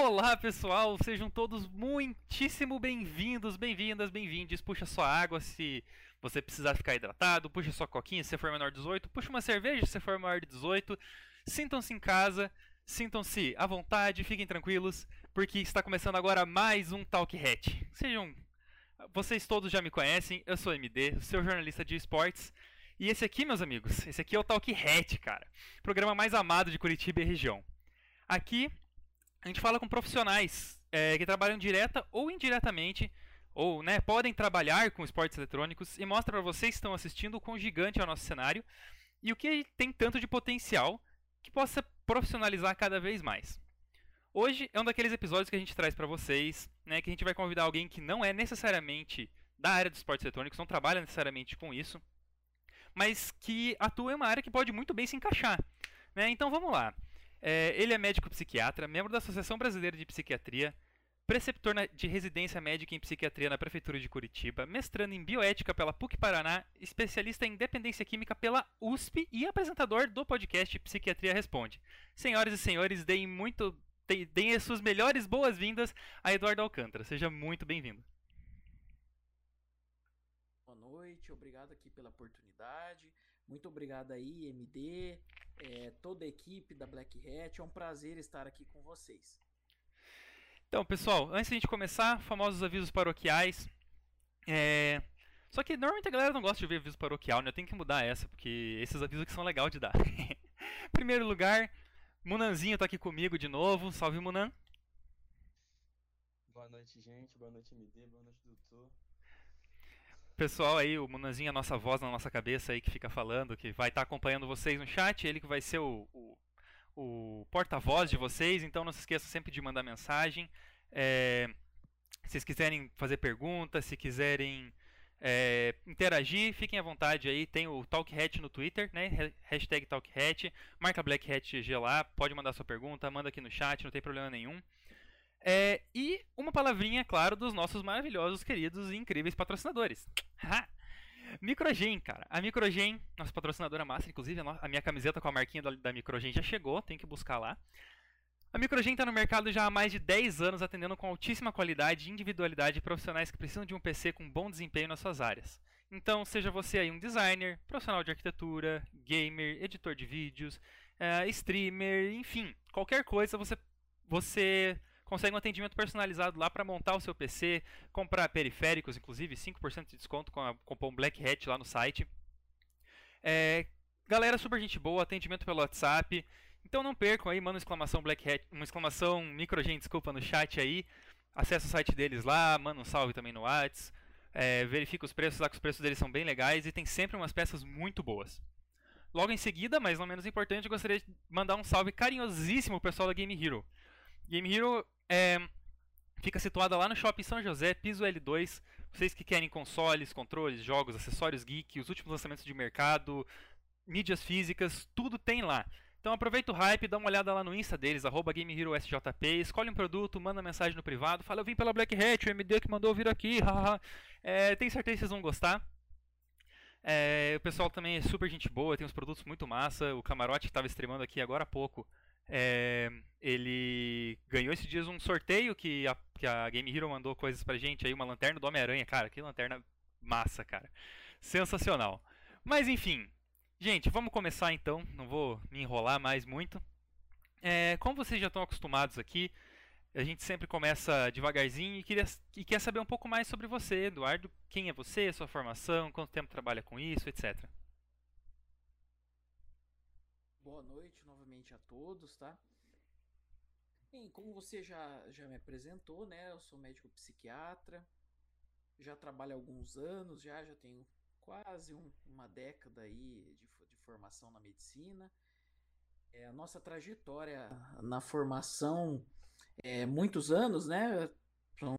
Olá pessoal, sejam todos muitíssimo bem-vindos, bem-vindas, bem-vindes. Puxa sua água se você precisar ficar hidratado, puxa sua coquinha se for menor de 18, puxa uma cerveja se for maior de 18. Sintam-se em casa, sintam-se à vontade, fiquem tranquilos, porque está começando agora mais um Talk Hat. Sejam. Vocês todos já me conhecem, eu sou MD, seu jornalista de esportes. E esse aqui, meus amigos, esse aqui é o Talk Hat, cara. Programa mais amado de Curitiba e região. Aqui a gente fala com profissionais é, que trabalham direta ou indiretamente, ou né, podem trabalhar com esportes eletrônicos e mostra para vocês que estão assistindo o quão gigante é o nosso cenário e o que tem tanto de potencial que possa profissionalizar cada vez mais. Hoje é um daqueles episódios que a gente traz para vocês, né, que a gente vai convidar alguém que não é necessariamente da área dos esportes eletrônicos, não trabalha necessariamente com isso, mas que atua em uma área que pode muito bem se encaixar. Né? Então vamos lá. É, ele é médico psiquiatra, membro da Associação Brasileira de Psiquiatria, preceptor de residência médica em psiquiatria na Prefeitura de Curitiba, mestrando em bioética pela PUC Paraná, especialista em dependência química pela USP e apresentador do podcast Psiquiatria Responde. Senhoras e senhores, deem muito deem as suas melhores boas-vindas a Eduardo Alcântara. Seja muito bem-vindo. Boa noite, obrigado aqui pela oportunidade. Muito obrigado aí, MD, é, toda a equipe da Black Hat. É um prazer estar aqui com vocês. Então, pessoal, antes de a gente começar, famosos avisos paroquiais. É... Só que normalmente a galera não gosta de ver aviso paroquial, né? Eu tenho que mudar essa, porque esses avisos que são legais de dar. Primeiro lugar, Munanzinho tá aqui comigo de novo. Salve, Munan. Boa noite, gente. Boa noite, MD. Boa noite, doutor pessoal aí, o Munanzinho, a nossa voz na nossa cabeça aí que fica falando, que vai estar tá acompanhando vocês no chat, ele que vai ser o, o, o porta-voz de vocês, então não se esqueça sempre de mandar mensagem. É, se vocês quiserem fazer perguntas, se quiserem é, interagir, fiquem à vontade aí. Tem o TalkHat no Twitter, né? Hashtag TalkHat. Marca BlackHatGG lá, pode mandar sua pergunta, manda aqui no chat, não tem problema nenhum. É, e uma palavrinha, claro, dos nossos maravilhosos, queridos e incríveis patrocinadores. Microgen, cara. A Microgen, nossa patrocinadora massa, inclusive a minha camiseta com a marquinha da, da Microgen já chegou, tem que buscar lá. A Microgen está no mercado já há mais de 10 anos, atendendo com altíssima qualidade e individualidade profissionais que precisam de um PC com bom desempenho nas suas áreas. Então, seja você aí um designer, profissional de arquitetura, gamer, editor de vídeos, uh, streamer, enfim, qualquer coisa você, você consegue um atendimento personalizado lá para montar o seu PC, comprar periféricos, inclusive 5% de desconto com a cupom Black Hat lá no site. É, galera super gente boa, atendimento pelo WhatsApp. Então não percam aí, manda uma exclamação Black Hat, uma exclamação microgen, desculpa, no chat aí. Acesse o site deles lá, manda um salve também no WhatsApp. É, verifica os preços lá, que os preços deles são bem legais e tem sempre umas peças muito boas. Logo em seguida, mas não menos importante, eu gostaria de mandar um salve carinhosíssimo ao pessoal da Game Hero. Game Hero é, fica situada lá no Shopping São José, piso L2. Vocês que querem consoles, controles, jogos, acessórios geek, os últimos lançamentos de mercado, mídias físicas, tudo tem lá. Então aproveita o hype, dá uma olhada lá no Insta deles, arroba GameHeroSJP, escolhe um produto, manda mensagem no privado, fala eu vim pela Black Hat, o MD que mandou vir aqui, haha. é, tenho certeza que vocês vão gostar. É, o pessoal também é super gente boa, tem uns produtos muito massa. O Camarote que estava streamando aqui agora há pouco, é, ele ganhou esses dias um sorteio que a, que a Game Hero mandou coisas pra gente aí, uma lanterna do Homem-Aranha, cara, que lanterna massa, cara. Sensacional. Mas enfim, gente, vamos começar então, não vou me enrolar mais muito. É, como vocês já estão acostumados aqui, a gente sempre começa devagarzinho e, queria, e quer saber um pouco mais sobre você, Eduardo. Quem é você, sua formação, quanto tempo trabalha com isso, etc. Boa noite novamente a todos, tá? Bem, como você já, já me apresentou, né? Eu sou médico psiquiatra, já trabalho há alguns anos, já, já tenho quase um, uma década aí de, de formação na medicina. É, a nossa trajetória na formação é muitos anos, né? São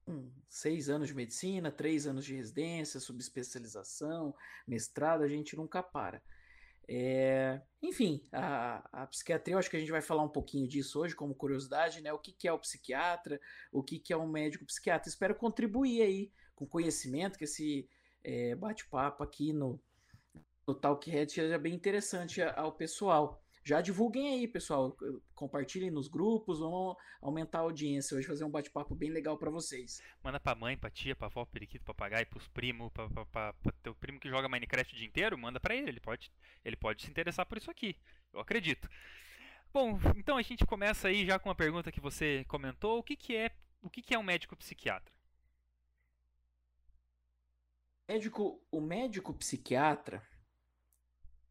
seis anos de medicina, três anos de residência, subespecialização, mestrado, a gente nunca para. É, enfim, a, a, psiquiatria, eu acho que a gente vai falar um pouquinho disso hoje, como curiosidade, né? O que, que é o psiquiatra, o que, que é um médico psiquiatra. Espero contribuir aí com conhecimento, que esse é, bate-papo aqui no, no Talkhead seja bem interessante ao pessoal. Já divulguem aí, pessoal. Compartilhem nos grupos, vamos aumentar a audiência. Hoje fazer um bate-papo bem legal para vocês. Manda pra mãe, pra tia, pra avó, periquito, papagaio, pros primos, pra, pra, pra, pra teu primo que joga Minecraft o dia inteiro, manda pra ele. Ele pode, ele pode se interessar por isso aqui. Eu acredito. Bom, então a gente começa aí já com uma pergunta que você comentou. O que, que é o que, que é um médico psiquiatra? Médico, o médico psiquiatra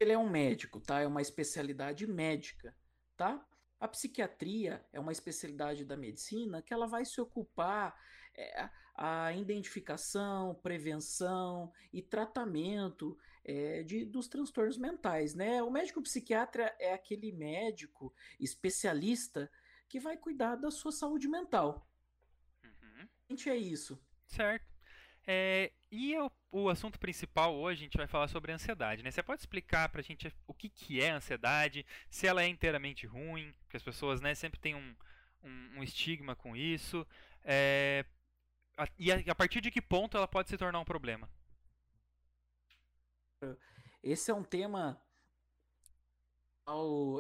ele é um médico, tá? É uma especialidade médica, tá? A psiquiatria é uma especialidade da medicina que ela vai se ocupar é, a identificação, prevenção e tratamento é, de, dos transtornos mentais, né? O médico psiquiatra é aquele médico especialista que vai cuidar da sua saúde mental. Uhum. Gente, é isso. Certo. É, e o, o, assunto principal hoje a gente vai falar sobre ansiedade, né? Você pode explicar pra gente o que, que é ansiedade, se ela é inteiramente ruim, porque as pessoas né, sempre têm um, um, um estigma com isso, é, a, e a, a partir de que ponto ela pode se tornar um problema? Esse é um tema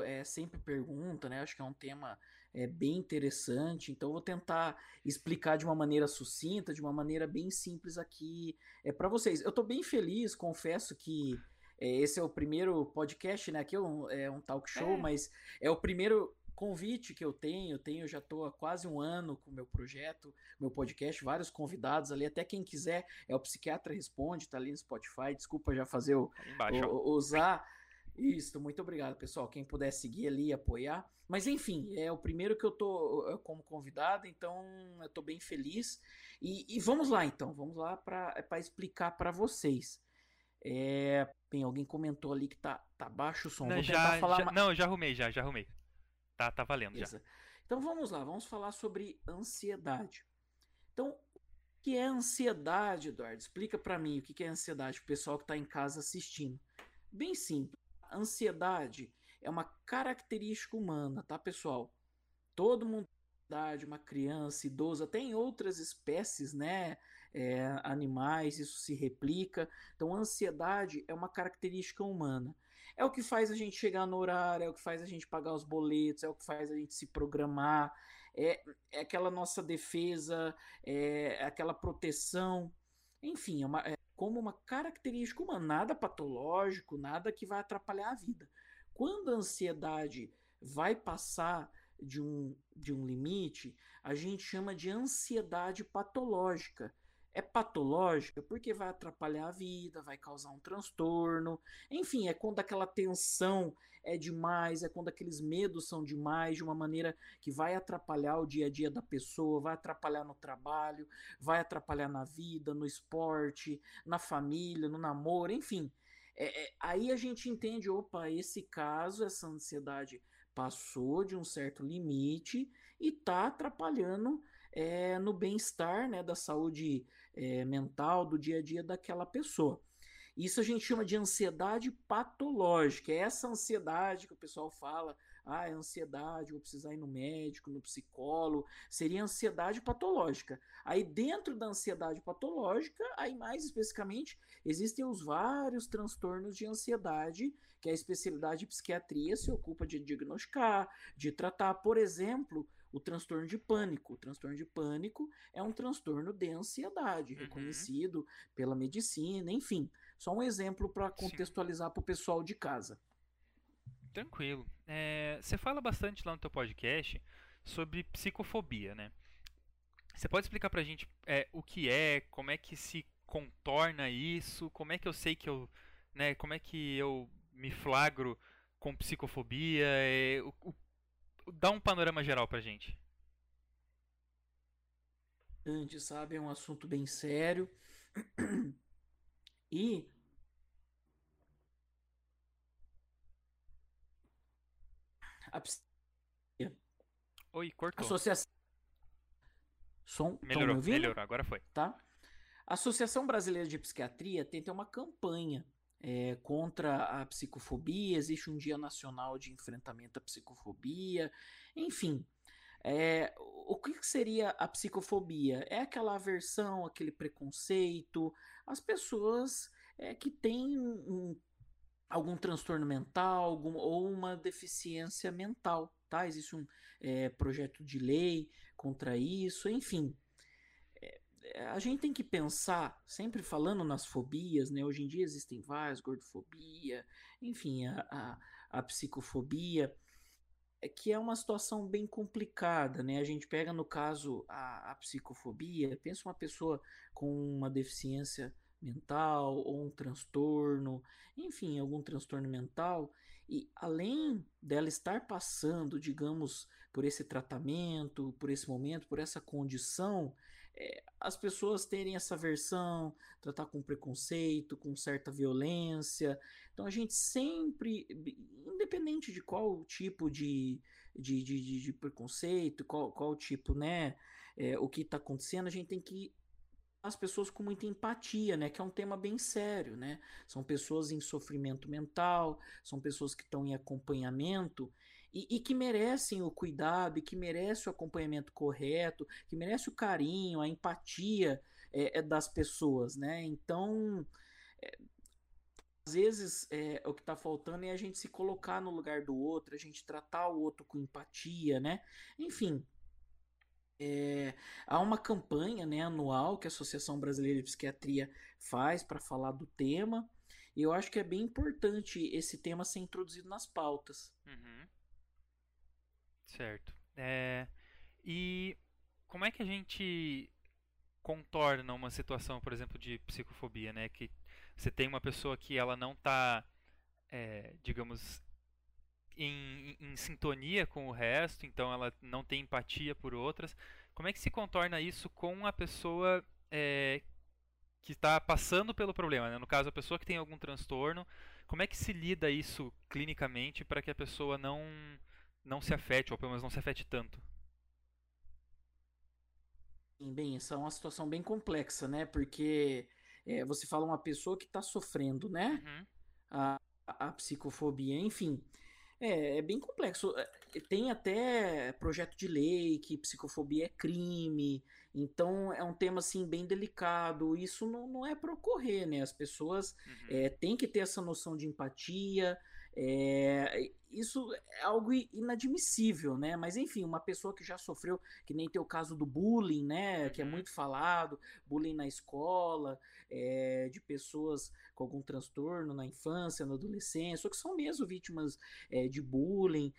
é, sempre pergunta, né? Acho que é um tema é, bem interessante. Então, vou tentar explicar de uma maneira sucinta, de uma maneira bem simples aqui é, para vocês. Eu estou bem feliz, confesso que é, esse é o primeiro podcast, né? Aqui é um, é um talk show, é. mas é o primeiro convite que eu tenho. Eu tenho, já estou há quase um ano com o meu projeto, meu podcast, vários convidados ali. Até quem quiser, é o Psiquiatra Responde, tá ali no Spotify. Desculpa já fazer o, o usar isso, muito obrigado, pessoal. Quem puder seguir ali, apoiar. Mas enfim, é o primeiro que eu tô como convidado, então eu tô bem feliz. E, e vamos lá, então, vamos lá para é explicar para vocês. É, bem, alguém comentou ali que tá, tá baixo o som. Não, já, falar já, não, já arrumei, já, já arrumei. Tá, tá valendo Beleza. já. Então vamos lá, vamos falar sobre ansiedade. Então, o que é ansiedade, Eduardo? Explica para mim o que é ansiedade, o pessoal que está em casa assistindo. Bem simples ansiedade é uma característica humana, tá, pessoal? Todo mundo uma criança, idoso, até em outras espécies, né, é, animais, isso se replica. Então, a ansiedade é uma característica humana. É o que faz a gente chegar no horário, é o que faz a gente pagar os boletos, é o que faz a gente se programar, é, é aquela nossa defesa, é aquela proteção. Enfim, é uma, é, como uma característica humana, nada patológico, nada que vai atrapalhar a vida. Quando a ansiedade vai passar de um, de um limite, a gente chama de ansiedade patológica. É patológica porque vai atrapalhar a vida, vai causar um transtorno. Enfim, é quando aquela tensão é demais, é quando aqueles medos são demais, de uma maneira que vai atrapalhar o dia a dia da pessoa, vai atrapalhar no trabalho, vai atrapalhar na vida, no esporte, na família, no namoro, enfim. É, é, aí a gente entende, opa, esse caso, essa ansiedade passou de um certo limite e está atrapalhando é, no bem-estar, né, da saúde é, mental, do dia a dia daquela pessoa. Isso a gente chama de ansiedade patológica. É essa ansiedade que o pessoal fala, ah, é ansiedade, vou precisar ir no médico, no psicólogo, seria ansiedade patológica. Aí dentro da ansiedade patológica, aí mais especificamente, existem os vários transtornos de ansiedade que a especialidade de psiquiatria se ocupa de diagnosticar, de tratar, por exemplo, o transtorno de pânico. O transtorno de pânico é um transtorno de ansiedade, uhum. reconhecido pela medicina, enfim. Só um exemplo para contextualizar para o pessoal de casa. Tranquilo. É, você fala bastante lá no teu podcast sobre psicofobia, né? Você pode explicar para a gente é, o que é, como é que se contorna isso, como é que eu sei que eu, né, como é que eu me flagro com psicofobia, é, o, o, dá um panorama geral pra gente. Antes, sabe, é um assunto bem sério. E a Oi, cortou. Associação Som, melhorou, melhorou, agora foi. Tá? A Associação Brasileira de Psiquiatria tenta uma campanha é, contra a psicofobia, existe um Dia Nacional de Enfrentamento à Psicofobia, enfim. É, o que seria a psicofobia? É aquela aversão, aquele preconceito, as pessoas é, que têm um, algum transtorno mental algum, ou uma deficiência mental, tá? Existe um projeto de lei contra isso, enfim. A gente tem que pensar, sempre falando nas fobias, né? Hoje em dia existem várias, gordofobia, enfim, a, a, a psicofobia, é que é uma situação bem complicada, né? A gente pega no caso a, a psicofobia, pensa uma pessoa com uma deficiência mental ou um transtorno, enfim, algum transtorno mental, e além dela estar passando, digamos, por esse tratamento, por esse momento, por essa condição, é, as pessoas terem essa versão, tratar com preconceito, com certa violência. Então a gente sempre, independente de qual tipo de, de, de, de preconceito, qual, qual tipo, né, é, o que está acontecendo, a gente tem que as pessoas com muita empatia, né? Que é um tema bem sério, né? São pessoas em sofrimento mental, são pessoas que estão em acompanhamento e, e, que merecem o cuidado, e que merecem o acompanhamento correto, que merecem o carinho, a empatia é das pessoas, né? Então, é, às vezes é, o que está faltando é a gente se colocar no lugar do outro, a gente tratar o outro com empatia, né? Enfim, é, há uma campanha né, anual que a Associação Brasileira de Psiquiatria faz para falar do tema. E eu acho que é bem importante esse tema ser introduzido nas pautas. Uhum. Certo. É, e como é que a gente contorna uma situação, por exemplo, de psicofobia, né? Que você tem uma pessoa que ela não está, é, digamos, em, em, sintonia com o resto, então ela não tem empatia por outras. Como é que se contorna isso com a pessoa é, que está passando pelo problema? Né? No caso, a pessoa que tem algum transtorno, como é que se lida isso clinicamente para que a pessoa não, não se afete, ou pelo menos não se afete tanto? Bem, essa é uma situação bem complexa, né? Porque é, você fala uma pessoa que está sofrendo, né? Uhum. A, a psicofobia, enfim. É, é bem complexo. É, tem até projeto de lei que psicofobia é crime, então é um tema assim bem delicado. Isso não, não é para ocorrer, né? As pessoas uhum. é, têm que ter essa noção de empatia. É, isso é algo inadmissível, né? Mas enfim, uma pessoa que já sofreu, que nem tem o caso do bullying, né? Que é uhum. muito falado, bullying na escola, é, de pessoas com algum transtorno na infância, na adolescência, ou que são mesmo vítimas é, de bullying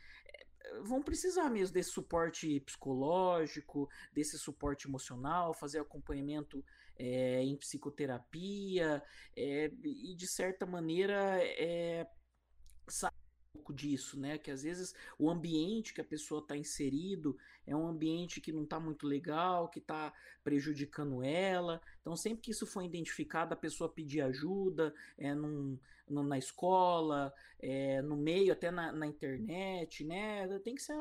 vão precisar mesmo desse suporte psicológico, desse suporte emocional, fazer acompanhamento é, em psicoterapia é, e de certa maneira é, pouco disso, né? Que às vezes o ambiente que a pessoa está inserido é um ambiente que não está muito legal, que está prejudicando ela. Então, sempre que isso for identificado, a pessoa pedir ajuda é, num, na escola, é, no meio, até na, na, internet, né? Tem que, se,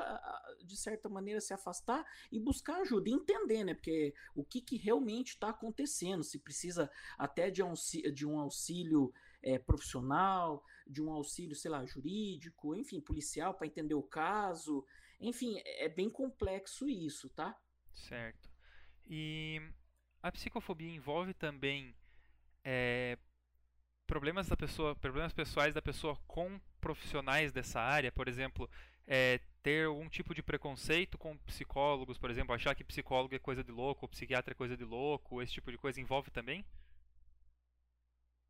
de certa maneira, se afastar e buscar ajuda, e entender, né? Porque o que, que realmente está acontecendo, se precisa até de um, de um auxílio é, profissional, de um auxílio, sei lá, jurídico, enfim, policial para entender o caso. Enfim, é bem complexo isso, tá? Certo. E a psicofobia envolve também é, problemas da pessoa, problemas pessoais da pessoa com profissionais dessa área, por exemplo, é, ter algum tipo de preconceito com psicólogos, por exemplo, achar que psicólogo é coisa de louco, ou psiquiatra é coisa de louco, esse tipo de coisa envolve também?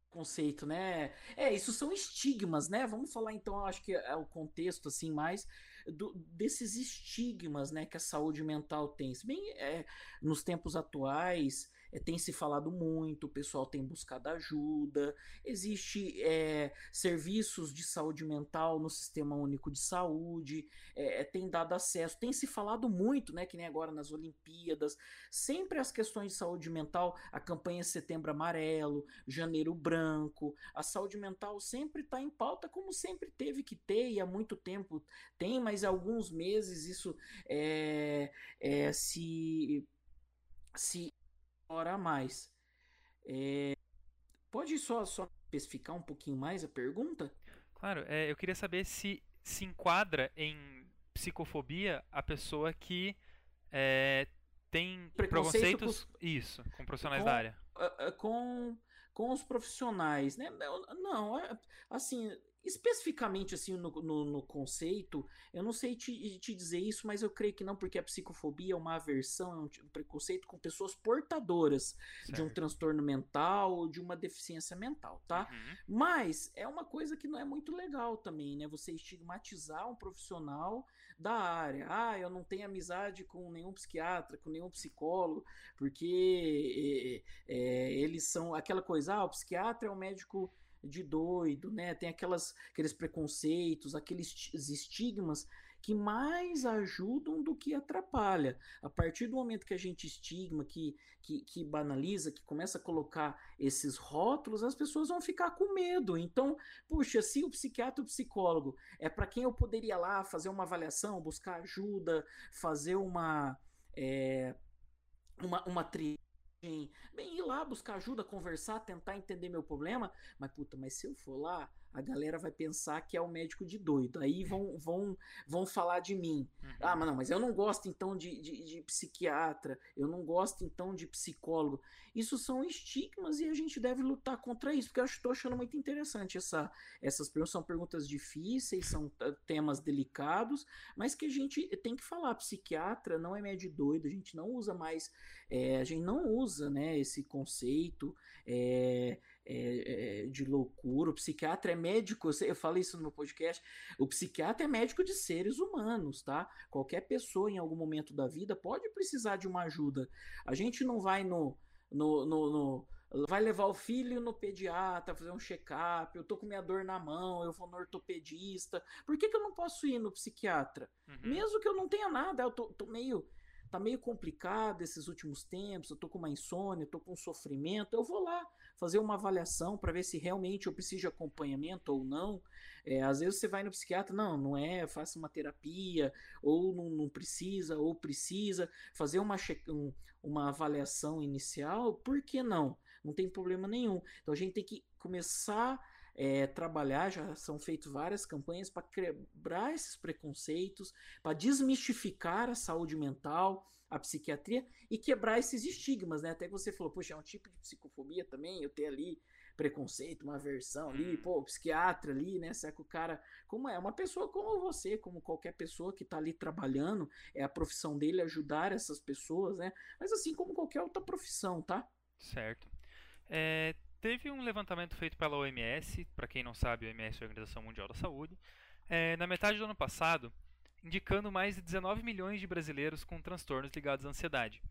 Conceito, né? É, isso são estigmas, né? Vamos falar então, acho que é o contexto assim mais do, desses estigmas, né, que a saúde mental tem. Se bem é, nos tempos atuais, é, tem se falado muito, o pessoal tem buscado ajuda, existe é, serviços de saúde mental no Sistema Único de Saúde, é, tem dado acesso, tem se falado muito, né, que nem agora nas Olimpíadas, sempre as questões de saúde mental, a campanha Setembro Amarelo, Janeiro Branco, a saúde mental sempre está em pauta como sempre teve que ter e há muito tempo tem, mas há alguns meses isso se se hora a mais. É, pode só, só especificar um pouquinho mais a pergunta? Claro, é, eu queria saber se se enquadra em psicofobia a pessoa que é, tem preconceitos com, isso com profissionais com, da área com com os profissionais né não é, assim especificamente assim no, no, no, conceito, eu não sei te, te, dizer isso, mas eu creio que não, porque a psicofobia é uma aversão, é um, um preconceito com pessoas portadoras certo. de um transtorno mental ou de uma deficiência mental, tá? Uhum. Mas é uma coisa que não é muito legal também, né? Você estigmatizar um profissional da área. Ah, eu não tenho amizade com nenhum psiquiatra, com nenhum psicólogo, porque é, é, eles são aquela coisa, ah, o psiquiatra é um médico de doido, né? Tem aquelas, aqueles preconceitos, aqueles estigmas que mais ajudam do que atrapalha. A partir do momento que a gente estigma, que, que, que banaliza, que começa a colocar esses rótulos, as pessoas vão ficar com medo. Então, puxa, se o psiquiatra o psicólogo é para quem eu poderia lá fazer uma avaliação, buscar ajuda, fazer uma. É, uma, uma bem ir lá buscar ajuda, conversar, tentar entender meu problema, mas puta, mas se eu for lá, a galera vai pensar que é o médico de doido. Aí vão, vão, vão falar de mim. Uhum. Ah, mas não, mas eu não gosto então de, de, de, psiquiatra, eu não gosto então de psicólogo. Isso são estigmas e a gente deve lutar contra isso, porque eu estou achando muito interessante essa, essas perguntas. São perguntas difíceis, são temas delicados, mas que a gente tem que falar. Psiquiatra não é médico doido, a gente não usa mais, é, a gente não usa né, esse conceito. É, é, é, de loucura. O psiquiatra é médico, eu falei isso no meu podcast. O psiquiatra é médico de seres humanos, tá? Qualquer pessoa em algum momento da vida pode precisar de uma ajuda. A gente não vai no, no, no, no vai levar o filho no pediatra, fazer um check-up, eu tô com minha dor na mão, eu vou no ortopedista. Por que, que eu não posso ir no psiquiatra? Uhum. Mesmo que eu não tenha nada, eu tô, tô meio tá meio complicado esses últimos tempos, eu tô com uma insônia, eu tô com um sofrimento, eu vou lá fazer uma avaliação para ver se realmente eu preciso de acompanhamento ou não. É, às vezes você vai no psiquiatra, não, não é, faça uma terapia, ou não, não precisa, ou precisa fazer uma, um, uma avaliação inicial, por que não? Não tem problema nenhum. Então a gente tem que começar é, trabalhar, já são feitas várias campanhas para quebrar esses preconceitos, para desmistificar a saúde mental, a psiquiatria e quebrar esses estigmas, né? Até que você falou, poxa, é um tipo de psicofobia também, eu ter ali preconceito, uma aversão ali, hum. pô, psiquiatra ali, né? Será que o cara, como é? Uma pessoa como você, como qualquer pessoa que tá ali trabalhando, é a profissão dele ajudar essas pessoas, né? Mas assim como qualquer outra profissão, tá? Certo. É, teve um levantamento feito pela OMS, para quem não sabe, a OMS é a Organização Mundial da Saúde. É, na metade do ano passado, indicando mais de 19 milhões de brasileiros com transtornos ligados à ansiedade.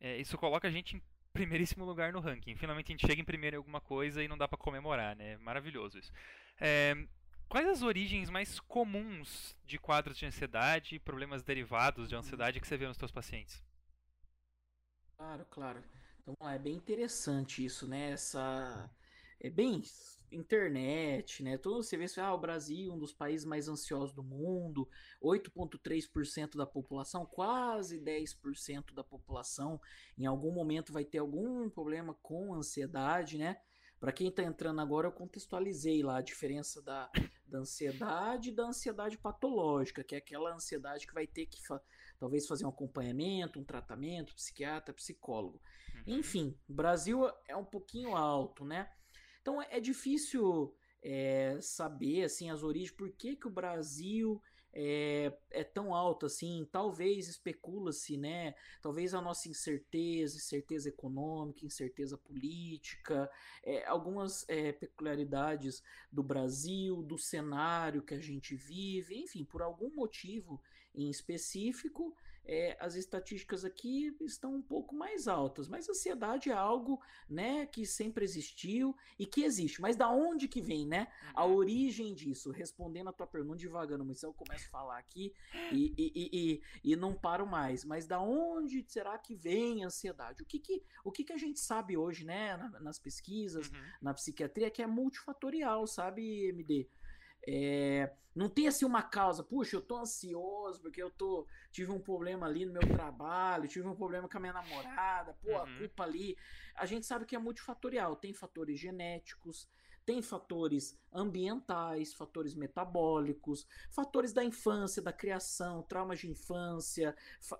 É, isso coloca a gente em primeiríssimo lugar no ranking. Finalmente a gente chega em primeiro em alguma coisa e não dá para comemorar, né? Maravilhoso isso. É, quais as origens mais comuns de quadros de ansiedade e problemas derivados de ansiedade que você vê nos seus pacientes? Claro, claro. Então é bem interessante isso, né? Essa é bem internet, né? Todo você vê ah, o Brasil, um dos países mais ansiosos do mundo, 8.3% da população, quase 10% da população em algum momento vai ter algum problema com ansiedade, né? Para quem está entrando agora, eu contextualizei lá a diferença da, da ansiedade e da ansiedade patológica, que é aquela ansiedade que vai ter que fa talvez fazer um acompanhamento, um tratamento, psiquiatra, psicólogo. Uhum. Enfim, Brasil é um pouquinho alto, né? Então é difícil é, saber assim as origens, por que, que o Brasil é, é tão alto assim? Talvez especula-se, né? Talvez a nossa incerteza, incerteza econômica, incerteza política, é, algumas é, peculiaridades do Brasil, do cenário que a gente vive, enfim, por algum motivo em específico, é, as estatísticas aqui estão um pouco mais altas, mas a ansiedade é algo, né, que sempre existiu e que existe. Mas da onde que vem, né? A uhum. origem disso, respondendo a tua pergunta devagando, mas eu começo a falar aqui e, e, e, e, não paro mais. Mas da onde será que vem a ansiedade? O que que, o que, que a gente sabe hoje, né, nas pesquisas, uhum. na psiquiatria, que é multifatorial, sabe, MD? É, não tem assim uma causa, puxa, eu tô ansioso porque eu tô tive um problema ali no meu trabalho, tive um problema com a minha namorada, pô, uhum. a culpa ali. A gente sabe que é multifatorial, tem fatores genéticos, tem fatores ambientais, fatores metabólicos, fatores da infância, da criação, traumas de infância,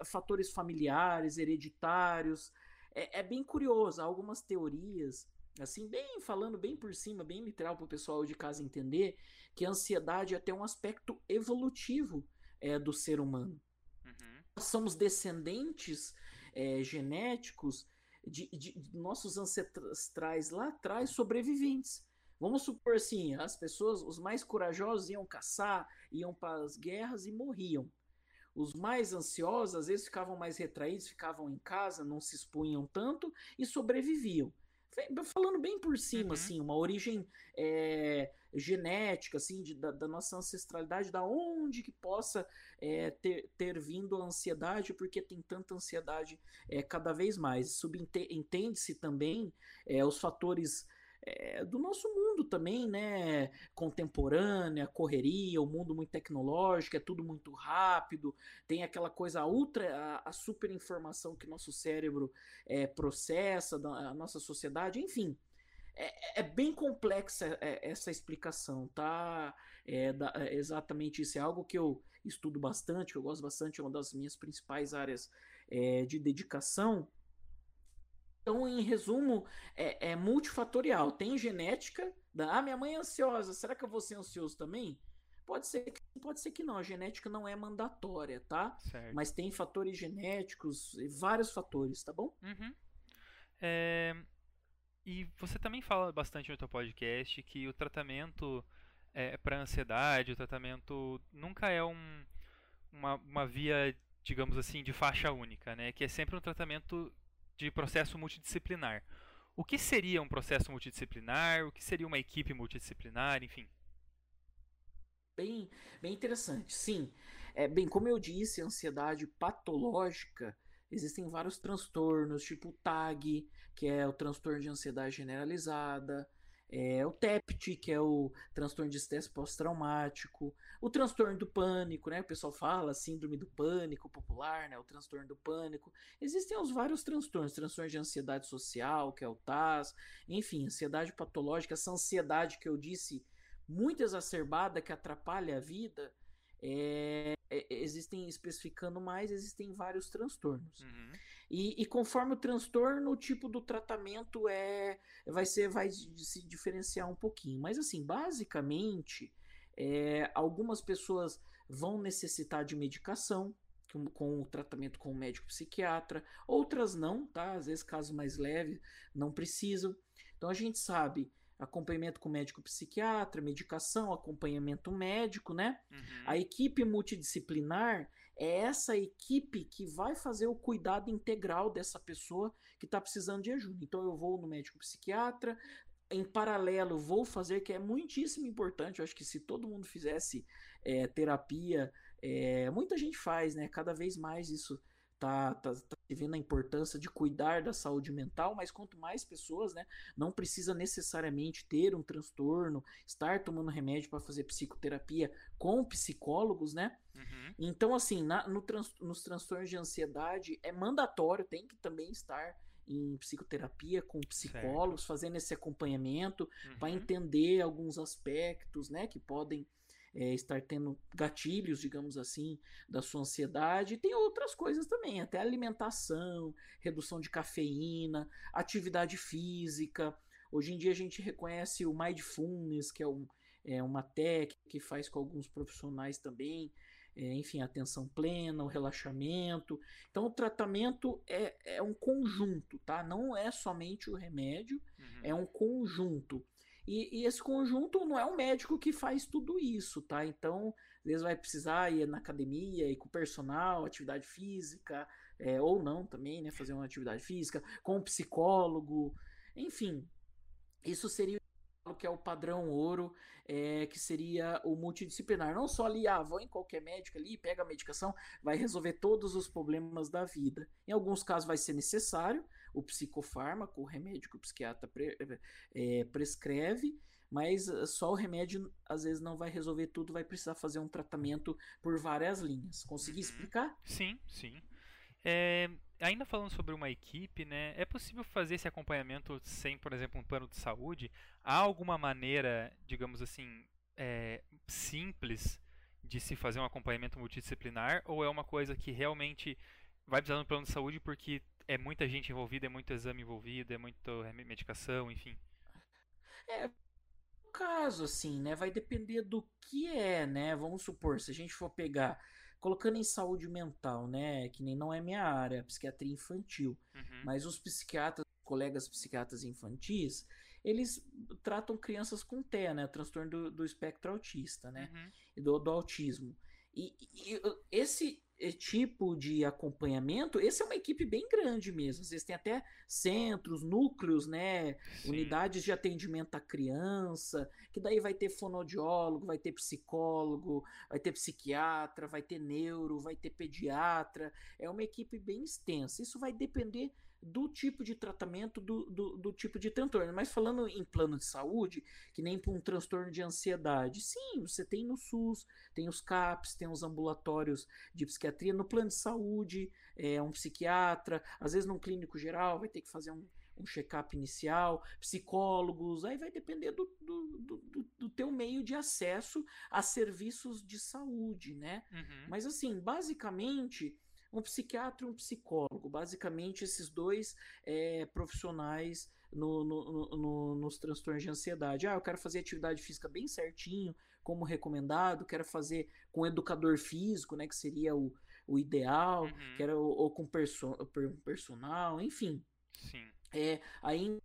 fatores familiares, hereditários. É, é bem curioso, há algumas teorias assim, bem falando bem por cima, bem literal para o pessoal de casa entender, que a ansiedade é até um aspecto evolutivo é, do ser humano. Uhum. Nós somos descendentes é, genéticos de, de, de, nossos ancestrais lá atrás sobreviventes. Vamos supor assim, as pessoas, os mais corajosos iam caçar, iam para as guerras e morriam. Os mais ansiosos, às vezes, ficavam mais retraídos, ficavam em casa, não se expunham tanto e sobreviviam falando bem por cima, uhum. assim, uma origem é, genética, assim, de, da, da, nossa ancestralidade, da onde que possa é, ter, ter vindo a ansiedade, porque tem tanta ansiedade é, cada vez mais. Subentende-se também é, os fatores é, do nosso mundo também, né? Contemporânea, correria, o mundo muito tecnológico, é tudo muito rápido, tem aquela coisa ultra, a, a super informação que nosso cérebro é, processa, da, a nossa sociedade, enfim. É, é bem complexa é, essa explicação, tá? É, da, é exatamente isso. É algo que eu estudo bastante, que eu gosto bastante, é uma das minhas principais áreas é, de dedicação. Então, em resumo, é, é multifatorial. Tem genética. Da, ah, minha mãe é ansiosa. Será que eu vou ser ansioso também? Pode ser que pode ser que não. A genética não é mandatória, tá? Certo. Mas tem fatores genéticos, vários fatores, tá bom? Uhum. É... E você também fala bastante no teu podcast que o tratamento é, para ansiedade, o tratamento nunca é um, uma, uma via, digamos assim, de faixa única, né? Que é sempre um tratamento de processo multidisciplinar. O que seria um processo multidisciplinar? O que seria uma equipe multidisciplinar? Enfim. Bem, bem interessante. Sim, é, bem, como eu disse, ansiedade patológica, existem vários transtornos, tipo o TAG, que é o transtorno de ansiedade generalizada, é, o TEPT, que é o transtorno de estresse pós-traumático, o transtorno do pânico, né? O pessoal fala síndrome do pânico popular, né? O transtorno do pânico. Existem os vários transtornos, transtorno de ansiedade social, que é o TAS, enfim, ansiedade patológica, essa ansiedade que eu disse muito exacerbada que atrapalha a vida, é, é, existem, especificando mais, existem vários transtornos. Uhum. E, e, conforme o transtorno, o tipo do tratamento é vai ser vai se diferenciar um pouquinho. Mas assim, basicamente, é, algumas pessoas vão necessitar de medicação com, com o tratamento com o médico psiquiatra, outras não, tá? Às vezes casos mais leves não precisam. Então a gente sabe acompanhamento com médico psiquiatra, medicação, acompanhamento médico, né? Uhum. A equipe multidisciplinar é essa equipe que vai fazer o cuidado integral dessa pessoa que está precisando de ajuda. Então eu vou no médico psiquiatra, em paralelo vou fazer, que é muitíssimo importante, eu acho que se todo mundo fizesse é, terapia, é, muita gente faz, né? Cada vez mais isso tá, tá, tá vendo a importância de cuidar da saúde mental, mas quanto mais pessoas, né, não precisa necessariamente ter um transtorno, estar tomando remédio para fazer psicoterapia com psicólogos, né? Uhum. Então, assim, na, no trans, nos transtornos de ansiedade é mandatório, tem que também estar em psicoterapia com psicólogos, certo. fazendo esse acompanhamento uhum. para entender alguns aspectos, né, que podem é, estar tendo gatilhos, digamos assim, da sua ansiedade. E tem outras coisas também, até alimentação, redução de cafeína, atividade física. Hoje em dia a gente reconhece o mindfulness, que é, um, é uma técnica que faz com alguns profissionais também. É, enfim, atenção plena, o relaxamento. Então, o tratamento é, é um conjunto, tá? Não é somente o remédio, uhum. é um conjunto. E, e, esse conjunto não é um médico que faz tudo isso, tá? Então, às vezes vai precisar ir na academia, ir com o personal, atividade física, é, ou não também, né? Fazer uma atividade física, com psicólogo, enfim. Isso seria o que é o padrão ouro, é, que seria o multidisciplinar. Não só ali, ah, vou em qualquer médico ali, pega a medicação, vai resolver todos os problemas da vida. Em alguns casos vai ser necessário, o psicofármaco, o remédio que o psiquiatra pre, é, prescreve, mas eh, só o remédio às vezes não vai resolver tudo, vai precisar fazer um tratamento por várias linhas. Consegui uhum. explicar? Sim, sim. É, ainda falando sobre uma equipe, né, é possível fazer esse acompanhamento sem, por exemplo, um plano de saúde? Há alguma maneira, digamos assim, é, simples de se fazer um acompanhamento multidisciplinar? Ou é uma coisa que realmente vai precisar de um plano de saúde porque é muita gente envolvida, é muito exame envolvido, é muita medicação, enfim. É, caso, assim, né? Vai depender do que é, né? Vamos supor, se a gente for pegar, colocando em saúde mental, né? Que nem não é minha área, psiquiatria infantil, Uhum. mas os psiquiatras, colegas psiquiatras infantis, eles tratam crianças com TEA, né? Transtorno do, do espectro autista, né? Uhum. E do, do autismo. E, e- esse tipo de acompanhamento, esse é uma equipe bem grande mesmo. Às vezes tem até centros, núcleos, né? Sim. unidades de atendimento à criança, que daí vai ter fonoaudiólogo, vai ter psicólogo, vai ter psiquiatra, vai ter neuro, vai ter pediatra. É uma equipe bem extensa. Isso vai depender do tipo de tratamento, do, do, do tipo de transtorno. Mas falando em plano de saúde, que nem para um transtorno de ansiedade, sim, você tem no SUS, tem os CAPs, tem os ambulatórios de psiquiatria, no plano de saúde, é um psiquiatra, às vezes num clínico geral vai ter que fazer um, um check-up inicial, psicólogos, aí vai depender do, do, do, do- teu meio de acesso a serviços de saúde, né? Uhum. Mas assim, basicamente, um psiquiatra e um psicólogo, basicamente esses dois é, profissionais no- no- no- no- nos transtornos de ansiedade. Ah, eu quero fazer atividade física bem certinho, como recomendado, quero fazer com educador físico, né, que seria o, o ideal, Uhum. quero ou, ou com perso per- personal, enfim. Sim. É, aí,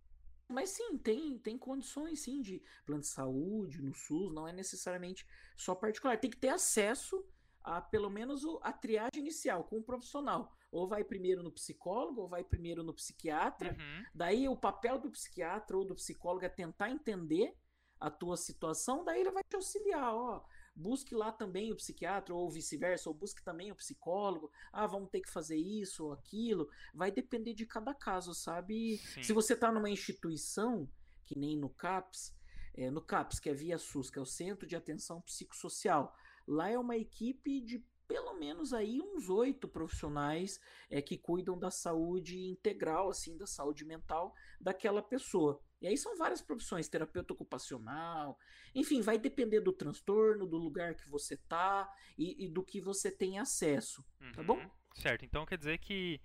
mas sim, tem, tem condições sim de plano de saúde no SUS, não é necessariamente só particular. Tem que ter acesso a pelo menos o- a triagem inicial com o profissional. Ou vai primeiro no psicólogo, ou vai primeiro no psiquiatra. Uhum. Daí o papel do psiquiatra ou do psicólogo é tentar entender a tua situação, daí ele vai te auxiliar, ó. Busque lá também o psiquiatra, ou vice-versa, ou busque também o psicólogo. Ah, vamos ter que fazer isso ou aquilo. Vai depender de cada caso, sabe? Sim. Se você está numa instituição, que nem no CAPS, é, no CAPS, que é via SUS, que é o Centro de Atenção Psicossocial, lá é uma equipe de pelo menos aí uns oito profissionais é, que cuidam da saúde integral, assim, da saúde mental daquela pessoa. E aí são várias profissões, terapeuta ocupacional, enfim, vai depender do transtorno, do lugar que você tá e, e do que você tem acesso, tá bom? Uhum. Certo, então quer dizer que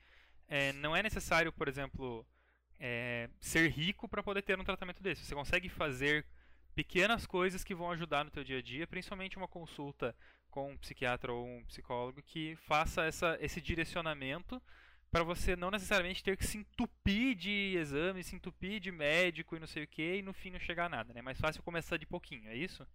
é, não é necessário, por exemplo, é, ser rico para poder ter um tratamento desse. Você consegue fazer pequenas coisas que vão ajudar no teu dia a dia, principalmente uma consulta com um psiquiatra ou um psicólogo que faça essa, esse direcionamento para você não necessariamente ter que se entupir de exames, se entupir de médico e não sei o que, e no fim não chegar a nada, né? É mais fácil começar de pouquinho, é isso?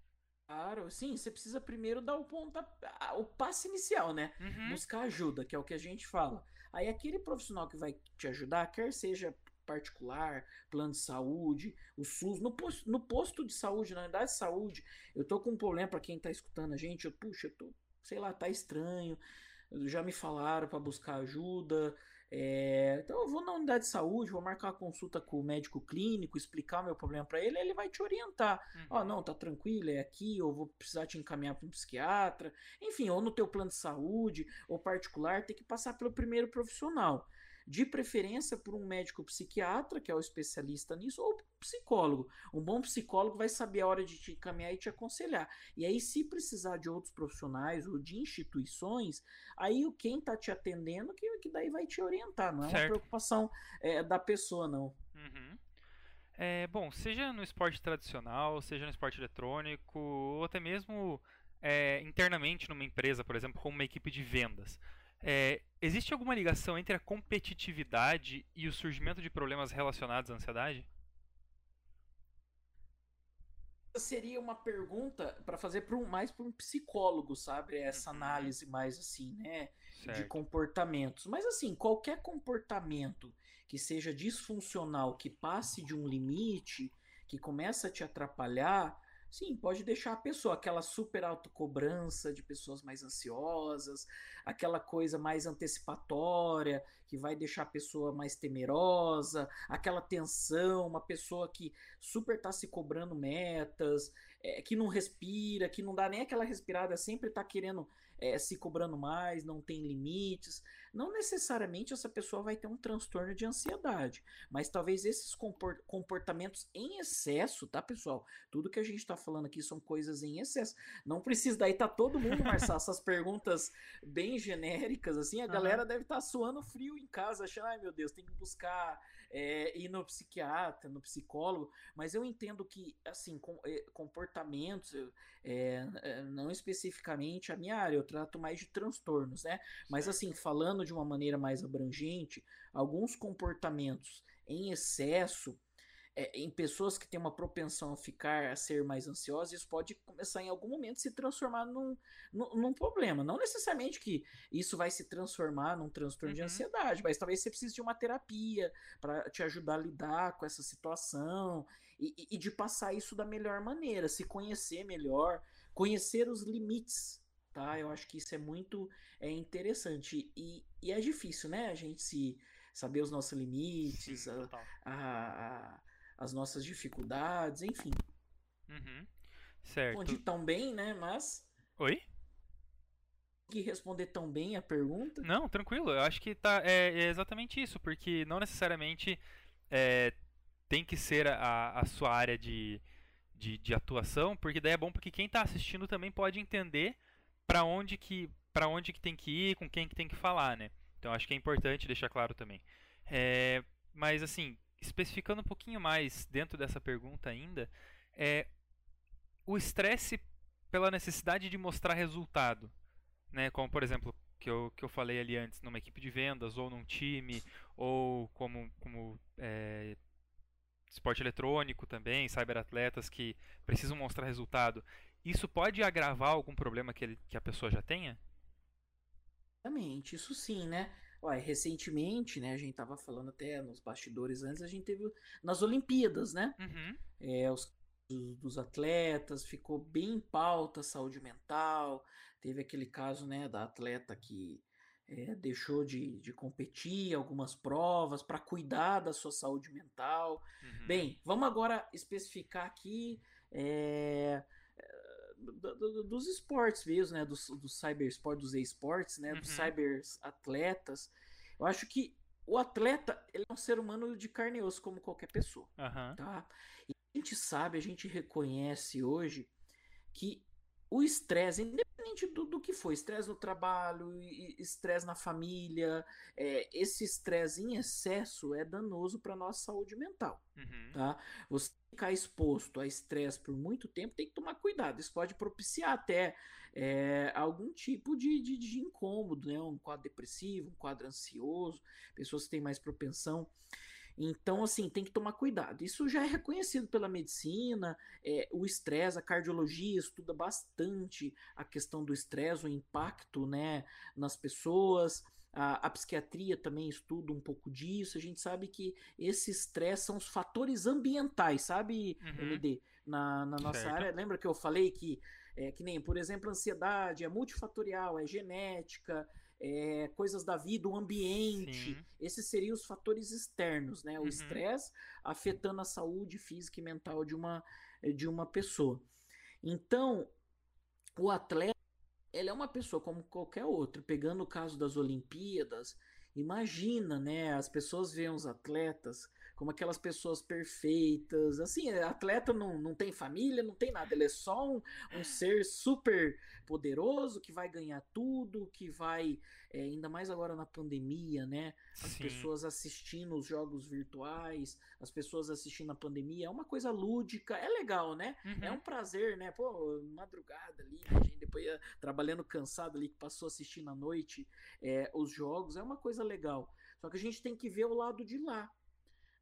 Claro, sim, você precisa primeiro dar o ponta, ah, o passo inicial, né? Uhum. Buscar ajuda, que é o que a gente fala. Aí aquele profissional que vai te ajudar, quer seja particular, plano de saúde, o SUS, no posto, no posto de saúde, na unidade de saúde, eu tô com um problema para quem tá escutando a gente, eu, puxa, eu tô, sei lá, tá estranho, já me falaram para buscar ajuda, é, então eu vou na unidade de saúde, vou marcar uma consulta com o médico clínico, explicar o meu problema para ele, ele vai te orientar. Ó, Uhum. não, tá tranquilo, é aqui, ou vou precisar te encaminhar para um psiquiatra. Enfim, ou no teu plano de saúde, ou particular, tem que passar pelo primeiro profissional. De preferência por um médico psiquiatra, que é o especialista nisso, ou um psicólogo. Um bom psicólogo vai saber a hora de te encaminhar e te aconselhar. E aí, se precisar de outros profissionais ou de instituições, aí o quem tá te atendendo que, que daí vai te orientar. Não é uma Certo. preocupação é, da pessoa, não. Uhum. É, bom, seja no esporte tradicional, seja no esporte eletrônico, ou até mesmo é, internamente numa empresa, por exemplo, como uma equipe de vendas. É, existe alguma ligação entre a competitividade e o surgimento de problemas relacionados à ansiedade? seria uma pergunta para fazer um, mais para um psicólogo, sabe? Essa Uhum. análise mais assim, né? De Certo. comportamentos. Mas assim, qualquer comportamento que seja disfuncional, que passe de um limite, que começa a te atrapalhar, sim, pode deixar a pessoa aquela super autocobrança de pessoas mais ansiosas, aquela coisa mais antecipatória, que vai deixar a pessoa mais temerosa, aquela tensão, uma pessoa que super tá se cobrando metas, é, que não respira, que não dá nem aquela respirada, sempre tá querendo é, se cobrando mais, não tem limites. Não necessariamente essa pessoa vai ter um transtorno de ansiedade, mas talvez esses compor- comportamentos em excesso, tá, pessoal? Tudo que a gente tá falando aqui são coisas em excesso. Não precisa, daí tá todo mundo, Marçal, essas perguntas bem genéricas, assim, a Aham. galera deve estar suando frio em casa, achando, ai meu Deus, tem que buscar é, ir no psiquiatra, no psicólogo, mas eu entendo que, assim, com, é, comportamentos, é, não especificamente a minha área, eu trato mais de transtornos, né? Mas, assim, falando de uma maneira mais abrangente, alguns comportamentos em excesso é, em pessoas que têm uma propensão a ficar a ser mais ansiosas, isso pode começar em algum momento se transformar num, num, num problema. Não necessariamente que isso vai se transformar num transtorno uhum. de ansiedade, mas talvez você precise de uma terapia para te ajudar a lidar com essa situação e, e de passar isso da melhor maneira, se conhecer melhor, conhecer os limites tá? Eu acho que isso é muito é interessante e, e é difícil, né? A gente se saber os nossos limites, Sim, a, a, a, as nossas dificuldades, enfim. Uhum. Certo. Respondi tão bem, né? Mas. Oi? Que responder tão bem a pergunta? Não, tranquilo. Eu acho que tá, é, é exatamente isso, porque não necessariamente é, tem que ser a, a sua área de, de, de, atuação, porque daí é bom porque quem está assistindo também pode entender para onde que para onde que tem que ir, com quem que tem que falar, né? Então acho que é importante deixar claro também. É, mas assim, especificando um pouquinho mais dentro dessa pergunta ainda, é o estresse pela necessidade de mostrar resultado, né? Como por exemplo que eu, que eu falei ali antes, numa equipe de vendas ou num time ou como como é, esporte eletrônico também, cyberatletas que precisam mostrar resultado. Isso pode agravar algum problema que, ele, que a pessoa já tenha? Exatamente, isso sim, né? Olha, recentemente, né, a gente tava falando até nos bastidores antes, a gente teve nas Olimpíadas, né? Uhum. É, os dos atletas, ficou bem em pauta saúde mental. Teve aquele caso, né, da atleta que é, deixou de, de competir algumas provas para cuidar da sua saúde mental. Uhum. Bem, vamos agora especificar aqui é, do, do, dos esportes mesmo, né? Dos, do cyber dos e-sports, né? Uhum. Dos cyber atletas. Eu acho que o atleta ele é um ser humano de carne e osso como qualquer pessoa, uhum. tá? E a gente sabe, a gente reconhece hoje que o estresse, independente do, do que for, estresse no trabalho, estresse na família, é, esse estresse em excesso é danoso para nossa saúde mental, uhum. tá? Você ficar exposto a estresse por muito tempo tem que tomar cuidado, isso pode propiciar até é, algum tipo de, de, de incômodo, né? Um quadro depressivo, um quadro ansioso, pessoas que têm mais propensão então, assim, tem que tomar cuidado. Isso já é reconhecido pela medicina, é, o estresse, a cardiologia estuda bastante a questão do estresse, o impacto né, nas pessoas. A, a, psiquiatria também estuda um pouco disso. A gente sabe que esse estresse são os fatores ambientais, sabe, uhum. MD? Na, na nossa certo. área. Lembra que eu falei que, é, que nem, por exemplo, ansiedade é multifatorial, é genética, é, coisas da vida, o ambiente. Sim. Esses seriam os fatores externos, né? O uhum. estresse afetando a saúde física e mental de uma, de uma pessoa. Então, o atleta, ele é uma pessoa como qualquer outro. Pegando o caso das Olimpíadas, imagina, né? As pessoas veem os atletas como aquelas pessoas perfeitas. Assim, atleta não, não tem família, não tem nada. Ele é só um, um ser super poderoso que vai ganhar tudo, que vai. É, ainda mais agora na pandemia, né? As Sim. pessoas assistindo os jogos virtuais, as pessoas assistindo a pandemia. É uma coisa lúdica, é legal, né? Uhum. É um prazer, né? Pô, madrugada ali, a gente depois ia trabalhando cansado ali, que passou assistindo à noite é, os jogos, é uma coisa legal. Só que a gente tem que ver o lado de lá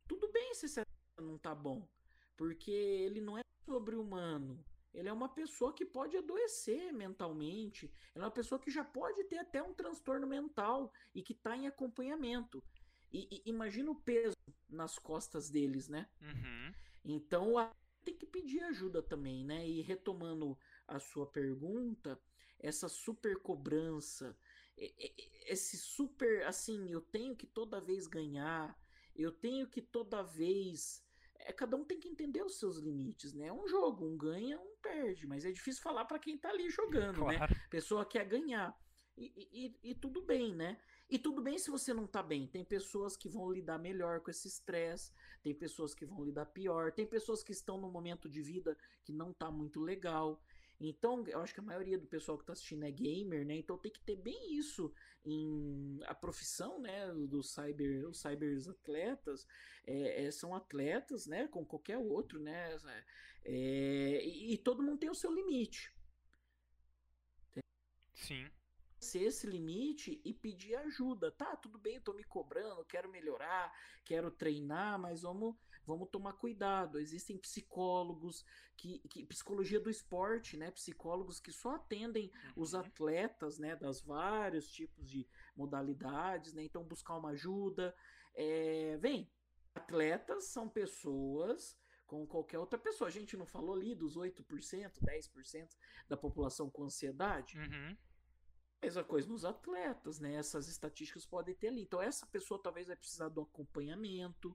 tudo bem se esse não tá bom, porque ele não é sobre-humano. Ele é uma pessoa que pode adoecer mentalmente. Ele é uma pessoa que já pode ter até um transtorno mental e que está em acompanhamento. E, e, imagina o peso nas costas deles, né? Uhum. Então tem que pedir ajuda também, né? E retomando a sua pergunta, essa super cobrança, esse super assim, eu tenho que toda vez ganhar, eu tenho que toda vez. É, cada um tem que entender os seus limites, né? É um jogo, um ganha, um perde, mas é difícil falar para quem tá ali jogando, né? claro. né? A pessoa quer ganhar. E, e, e, tudo bem, né? E tudo bem se você não tá bem. Tem pessoas que vão lidar melhor com esse estresse, tem pessoas que vão lidar pior, tem pessoas que estão num momento de vida que não tá muito legal. Então, eu acho que a maioria do pessoal que está assistindo é gamer, né? Então tem que ter bem isso em a profissão, né? Dos cyber, os cybers atletas é, é, são atletas, né? Como qualquer outro, né? É, e, e todo mundo tem o seu limite. Sim ser esse limite e pedir ajuda. Tá, tudo bem, eu tô me cobrando, quero melhorar, quero treinar, mas vamos, vamos tomar cuidado. Existem psicólogos que, que psicologia do esporte, né? Psicólogos que só atendem uhum. os atletas, né, das vários tipos de modalidades, né? Então buscar uma ajuda. É, vem, atletas são pessoas como qualquer outra pessoa. A gente não falou ali dos 8%, 10% da população com ansiedade? Uhum. Mesma coisa nos atletas, né? Essas estatísticas podem ter ali. Então, essa pessoa talvez vai precisar do acompanhamento.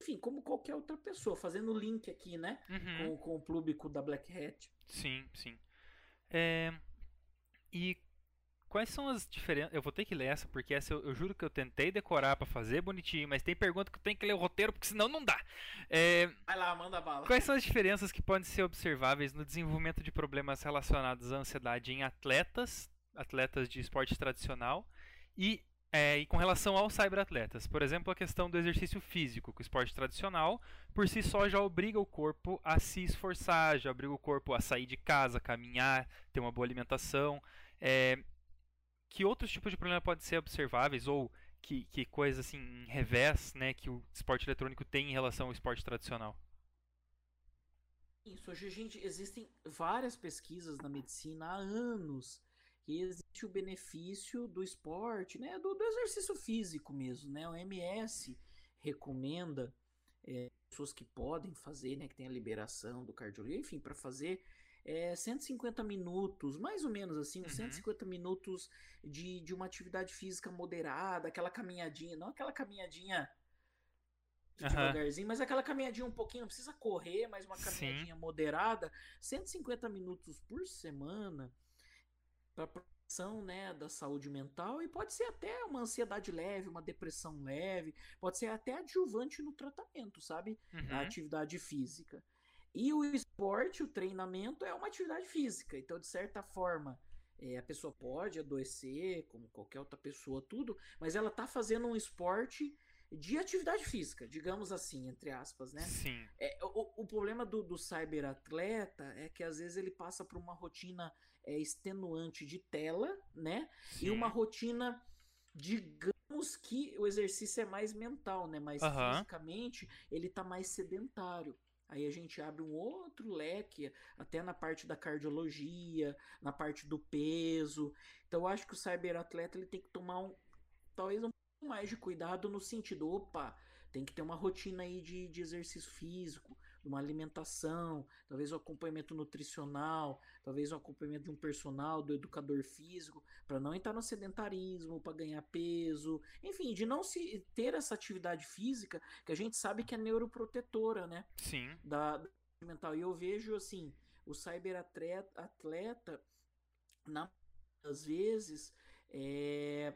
Enfim, como qualquer outra pessoa, fazendo link aqui, né? Uhum. Com, com, o público da Black Hat. Sim, sim. É... E quais são as diferenças? Eu vou ter que ler essa, porque essa eu, eu juro que eu tentei decorar para fazer bonitinho, mas tem pergunta que eu tenho que ler o roteiro, porque senão não dá. É... Vai lá, manda bala. Quais são as diferenças que podem ser observáveis no desenvolvimento de problemas relacionados à ansiedade em atletas, atletas de esporte tradicional e, é, e com relação aos cyberatletas. Por exemplo, a questão do exercício físico, que o esporte tradicional por si só já obriga o corpo a se esforçar, já obriga o corpo a sair de casa, caminhar, ter uma boa alimentação. É, que outros tipos de problema podem ser observáveis ou que, que coisa assim em revés né, que o esporte eletrônico tem em relação ao esporte tradicional? Isso, hoje gente existem várias pesquisas na medicina há anos que existe o benefício do esporte, né, do, do exercício físico mesmo, né, o MS recomenda é, pessoas que podem fazer, né, que tem a liberação do cardiologista, enfim, para fazer é, 150 minutos, mais ou menos assim, uhum. 150 minutos de, de uma atividade física moderada, aquela caminhadinha, não aquela caminhadinha devagarzinho, uhum. mas aquela caminhadinha um pouquinho, não precisa correr, mas uma caminhadinha Sim. moderada, 150 minutos por semana, para proteção né, da saúde mental e pode ser até uma ansiedade leve, uma depressão leve, pode ser até adjuvante no tratamento, sabe? Uhum. A atividade física. E o esporte, o treinamento é uma atividade física, então de certa forma é, a pessoa pode adoecer, como qualquer outra pessoa, tudo, mas ela tá fazendo um esporte de atividade física, digamos assim, entre aspas, né? Sim. É, o, o problema do, do cyberatleta é que às vezes ele passa por uma rotina é, extenuante de tela, né? Sim. E uma rotina, digamos que o exercício é mais mental, né? Mas uhum. fisicamente ele tá mais sedentário. Aí a gente abre um outro leque, até na parte da cardiologia, na parte do peso. Então eu acho que o cyberatleta ele tem que tomar um, talvez um pouco mais de cuidado no sentido, opa, tem que ter uma rotina aí de, de exercício físico, uma alimentação, talvez o um acompanhamento nutricional, talvez o um acompanhamento de um personal, do educador físico, para não entrar no sedentarismo, para ganhar peso, enfim, de não se ter essa atividade física que a gente sabe que é neuroprotetora, né? Sim. Da, da mental. E eu vejo assim, o cyberatleta atleta, na às vezes é,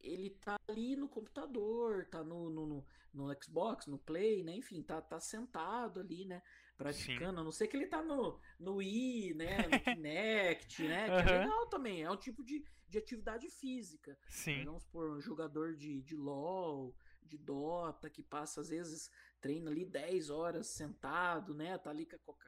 ele tá ali no computador, tá no, no, no, no Xbox, no Play, né? Enfim, tá, tá sentado ali, né? Praticando. Sim. A não ser que ele tá no, no Wii, né? No Kinect, né? Que uhum. é legal também. É um tipo de, de atividade física. Sim. Vamos por um jogador de, de LOL, de Dota, que passa, às vezes, treina ali 10 horas sentado, né? Tá ali com a Coca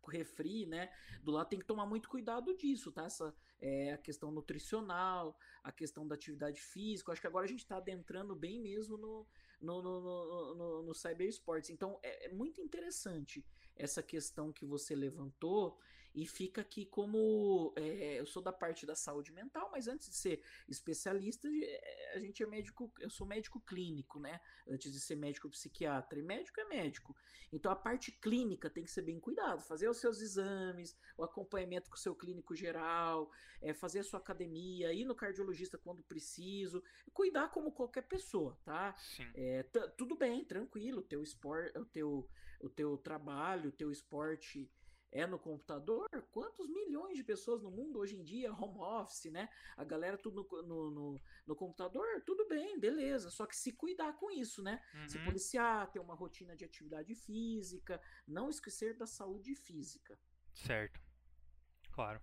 com refri, né? Do lado tem que tomar muito cuidado disso, tá? Essa é a questão nutricional, a questão da atividade física. Acho que agora a gente está adentrando bem mesmo no, no, no, no, no, no cyber esportes. Então é, é muito interessante essa questão que você levantou e fica aqui como é, eu sou da parte da saúde mental, mas antes de ser especialista, é, a gente é médico, eu sou médico clínico, né? Antes de ser médico psiquiatra, e médico é médico. Então a parte clínica tem que ser bem cuidado, fazer os seus exames, o acompanhamento com o seu clínico geral, é, fazer a sua academia, ir no cardiologista quando preciso, cuidar como qualquer pessoa, tá? É, tudo bem, tranquilo, o teu esporte, o teu, o teu trabalho, o teu esporte é no computador, quantos milhões de pessoas no mundo hoje em dia, home office, né? A galera tudo no, no, no, no computador, tudo bem, beleza. Só que se cuidar com isso, né? Uhum. Se policiar, ter uma rotina de atividade física, não esquecer da saúde física. Certo. Claro.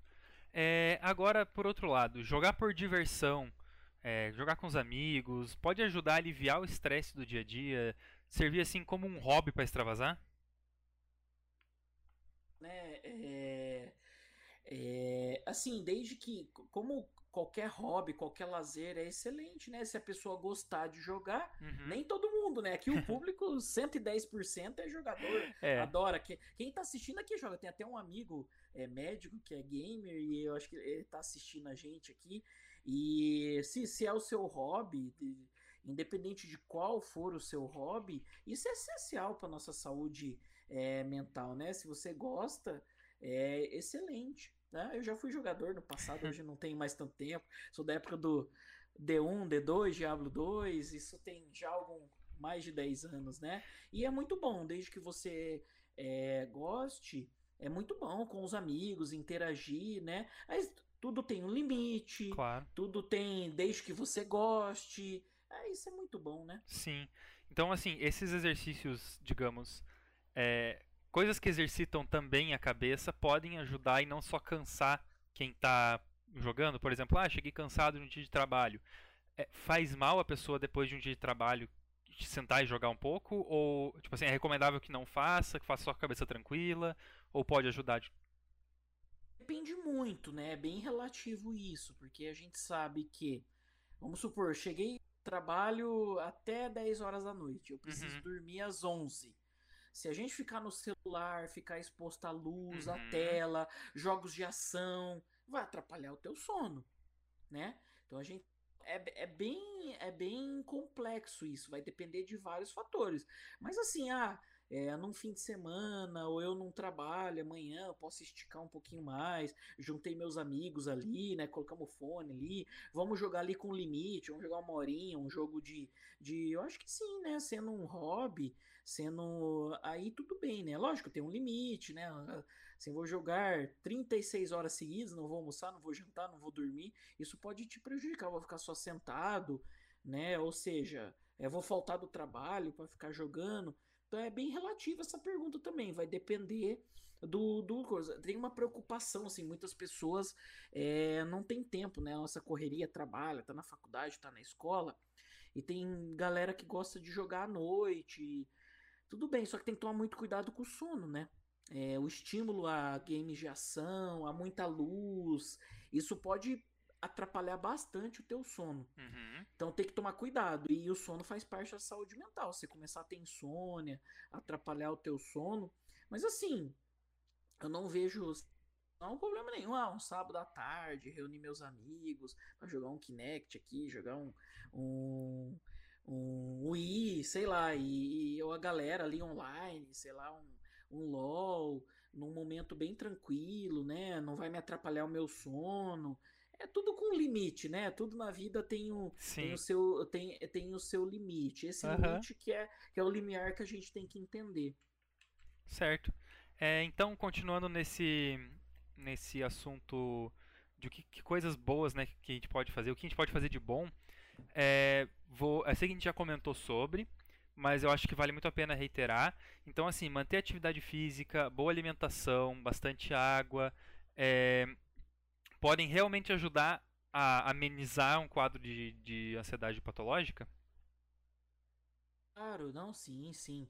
É, agora, por outro lado, jogar por diversão, é, jogar com os amigos, pode ajudar a aliviar o estresse do dia a dia, servir assim como um hobby para extravasar? É, é, assim, desde que, como qualquer hobby, qualquer lazer é excelente, né? Se a pessoa gostar de jogar, uhum. nem todo mundo, né? Aqui o público, 110% é jogador, é. adora. Quem tá assistindo aqui joga. Tem até um amigo é, médico que é gamer e eu acho que ele tá assistindo a gente aqui. E se, se é o seu hobby, de, independente de qual for o seu hobby, isso é essencial para nossa saúde é, mental, né? Se você gosta, é excelente. Né? Eu já fui jogador no passado, hoje não tenho mais tanto tempo. Sou da época do D1, D2, Diablo 2, isso tem já algum mais de 10 anos, né? E é muito bom, desde que você é, goste, é muito bom com os amigos, interagir, né? Mas tudo tem um limite, claro. tudo tem desde que você goste. É, isso é muito bom, né? Sim. Então, assim, esses exercícios, digamos, é, coisas que exercitam também a cabeça podem ajudar e não só cansar quem está jogando. Por exemplo, ah, cheguei cansado um dia de trabalho. É, faz mal a pessoa depois de um dia de trabalho sentar e jogar um pouco? Ou, tipo assim, é recomendável que não faça, que faça só com a cabeça tranquila? Ou pode ajudar? De... Depende muito, né? É bem relativo isso, porque a gente sabe que, vamos supor, cheguei trabalho até 10 horas da noite, eu preciso uhum. dormir às 11. Se a gente ficar no celular, ficar exposto à luz, uhum. à tela, jogos de ação, vai atrapalhar o teu sono, né? Então a gente é, é, bem é bem complexo isso, vai depender de vários fatores. Mas assim, ah, é, num fim de semana, ou eu não trabalho amanhã, eu posso esticar um pouquinho mais. Juntei meus amigos ali, né? Colocamos fone ali. Vamos jogar ali com limite, vamos jogar uma horinha, um jogo de. de eu acho que sim, né? Sendo um hobby, sendo. Aí tudo bem, né? Lógico, tem um limite, né? Assim, vou jogar 36 horas seguidas, não vou almoçar, não vou jantar, não vou dormir. Isso pode te prejudicar, vou ficar só sentado, né? Ou seja, eu vou faltar do trabalho para ficar jogando. Então é bem relativa essa pergunta também, vai depender do, do coisa. Tem uma preocupação, assim, muitas pessoas é, não tem tempo, né? Nossa correria, trabalha, tá na faculdade, tá na escola, e tem galera que gosta de jogar à noite. Tudo bem, só que tem que tomar muito cuidado com o sono, né? É, o estímulo a games de ação, a muita luz, isso pode atrapalhar bastante o teu sono. Uhum. Então tem que tomar cuidado. E o sono faz parte da saúde mental. Você começar a ter insônia, atrapalhar o teu sono. Mas assim, eu não vejo não problema nenhum. Ah, um sábado à tarde, reunir meus amigos para jogar um Kinect aqui, jogar um. um um Wii, sei lá, e, e a galera ali online, sei lá, um, um LOL, num momento bem tranquilo, né? Não vai me atrapalhar o meu sono é tudo com limite, né? Tudo na vida tem o, tem o, seu, tem, tem o seu limite. Esse uhum. limite que é, que é o limiar que a gente tem que entender. Certo. É, então, continuando nesse, nesse assunto de que, que, coisas boas né, que a gente pode fazer, o que a gente pode fazer de bom, é, vou, eu sei que a gente já comentou sobre, mas eu acho que vale muito a pena reiterar. Então, assim, manter atividade física, boa alimentação, bastante água, é, podem realmente ajudar a amenizar um quadro de, de ansiedade patológica? Claro, não, sim, sim.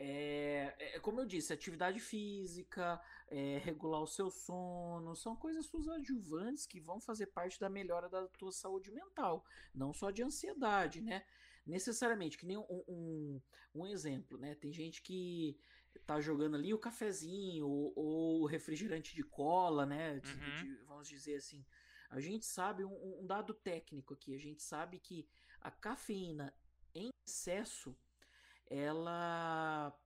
É, é, como eu disse, atividade física, é, regular o seu sono, são coisas suas adjuvantes que vão fazer parte da melhora da tua saúde mental, não só de ansiedade, né? Necessariamente, que nem um, um, um exemplo, né? Tem gente que tá jogando ali o cafezinho ou, o refrigerante de cola, né? De, uhum. de, vamos dizer assim. A gente sabe um, um, dado técnico aqui. A gente sabe que a cafeína em excesso ela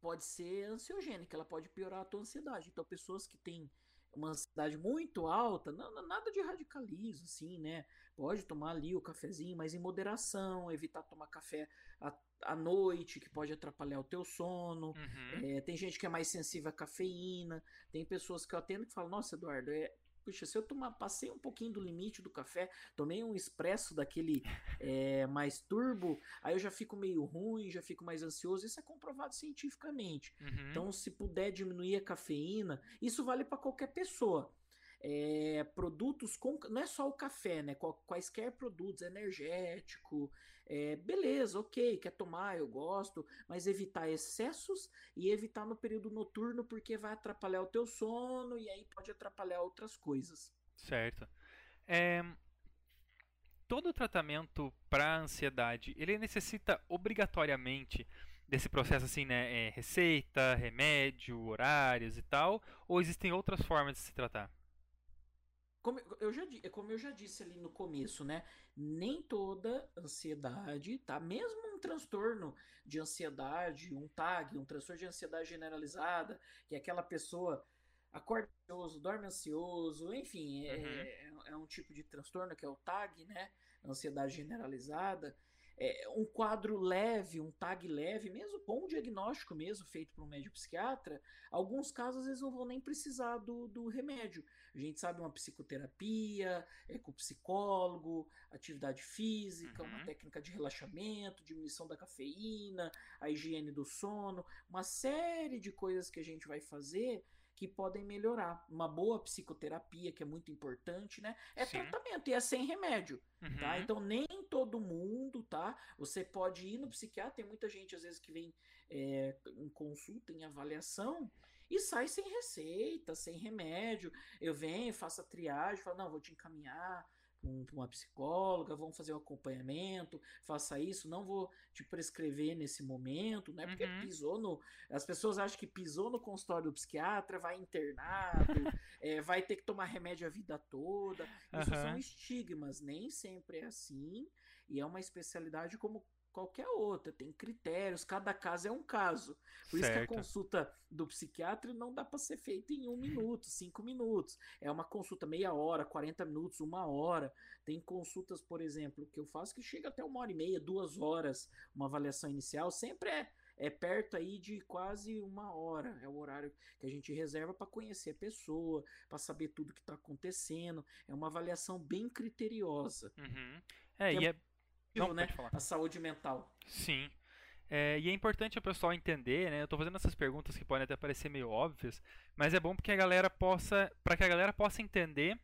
pode ser ansiogênica, ela pode piorar a tua ansiedade. Então, pessoas que têm uma ansiedade muito alta, não, nada de radicalismo, assim, né? Pode tomar ali o cafezinho, mas em moderação, evitar tomar café à, à noite, que pode atrapalhar o teu sono. Uhum. É, tem gente que é mais sensível à cafeína, tem pessoas que eu atendo que falam, nossa, Eduardo, é, puxa, se eu tomar, passei um pouquinho do limite do café, tomei um expresso daquele é, mais turbo, aí eu já fico meio ruim, já fico mais ansioso. Isso é comprovado cientificamente. Uhum. Então, se puder diminuir a cafeína, isso vale para qualquer pessoa. É, produtos com. Não é só o café, né? Quaisquer produtos, energético, é, beleza, ok, quer tomar, eu gosto, mas evitar excessos e evitar no período noturno porque vai atrapalhar o teu sono e aí pode atrapalhar outras coisas. Certo. É, todo tratamento para ansiedade, ele necessita obrigatoriamente desse processo assim, né? É, receita, remédio, horários e tal, ou existem outras formas de se tratar? Como eu, já, como eu já disse ali no começo, né? Nem toda ansiedade, tá? Mesmo um transtorno de ansiedade, um TAG, um transtorno de ansiedade generalizada, que é aquela pessoa acorda ansioso, dorme ansioso, enfim, é, uhum. é, é um tipo de transtorno que é o TAG, né? Ansiedade generalizada é, um quadro leve, um tag leve, mesmo com um diagnóstico mesmo feito por um médico psiquiatra, alguns casos eles não vão nem precisar do, do remédio. A gente sabe uma psicoterapia, é com psicólogo, atividade física, uhum. uma técnica de relaxamento, diminuição da cafeína, a higiene do sono, uma série de coisas que a gente vai fazer que podem melhorar. Uma boa psicoterapia, que é muito importante, né? É Sim. tratamento e é sem remédio, tá? uhum. tá? Então nem todo mundo, tá? Você pode ir no psiquiatra, tem muita gente às vezes que vem é, em consulta, em avaliação, e sai sem receita, sem remédio. Eu venho, faço a triagem, falo, não, vou te encaminhar com uma psicóloga, vamos fazer um acompanhamento, faça isso, não vou te prescrever nesse momento, né? Porque uhum. pisou no. As pessoas acham que pisou no consultório do psiquiatra, vai internado, é, vai ter que tomar remédio a vida toda. Isso uhum. são estigmas, nem sempre é assim, e é uma especialidade como qualquer outra, tem critérios, cada caso é um caso. Por certo. isso que a consulta do psiquiatra não dá para ser feita em um minuto, cinco minutos. É uma consulta meia hora, 40 minutos, uma hora. Tem consultas, por exemplo, que eu faço que chega até uma hora e meia, duas horas, uma avaliação inicial, sempre é é perto aí de quase uma hora. É o horário que a gente reserva para conhecer a pessoa, para saber tudo que está acontecendo. É uma avaliação bem criteriosa. Uhum. É, e é, é não, né? A saúde mental. Sim. É, e é importante o pessoal entender, né? Eu estou fazendo essas perguntas que podem até parecer meio óbvias, mas é bom porque a galera possa, para que a galera possa entender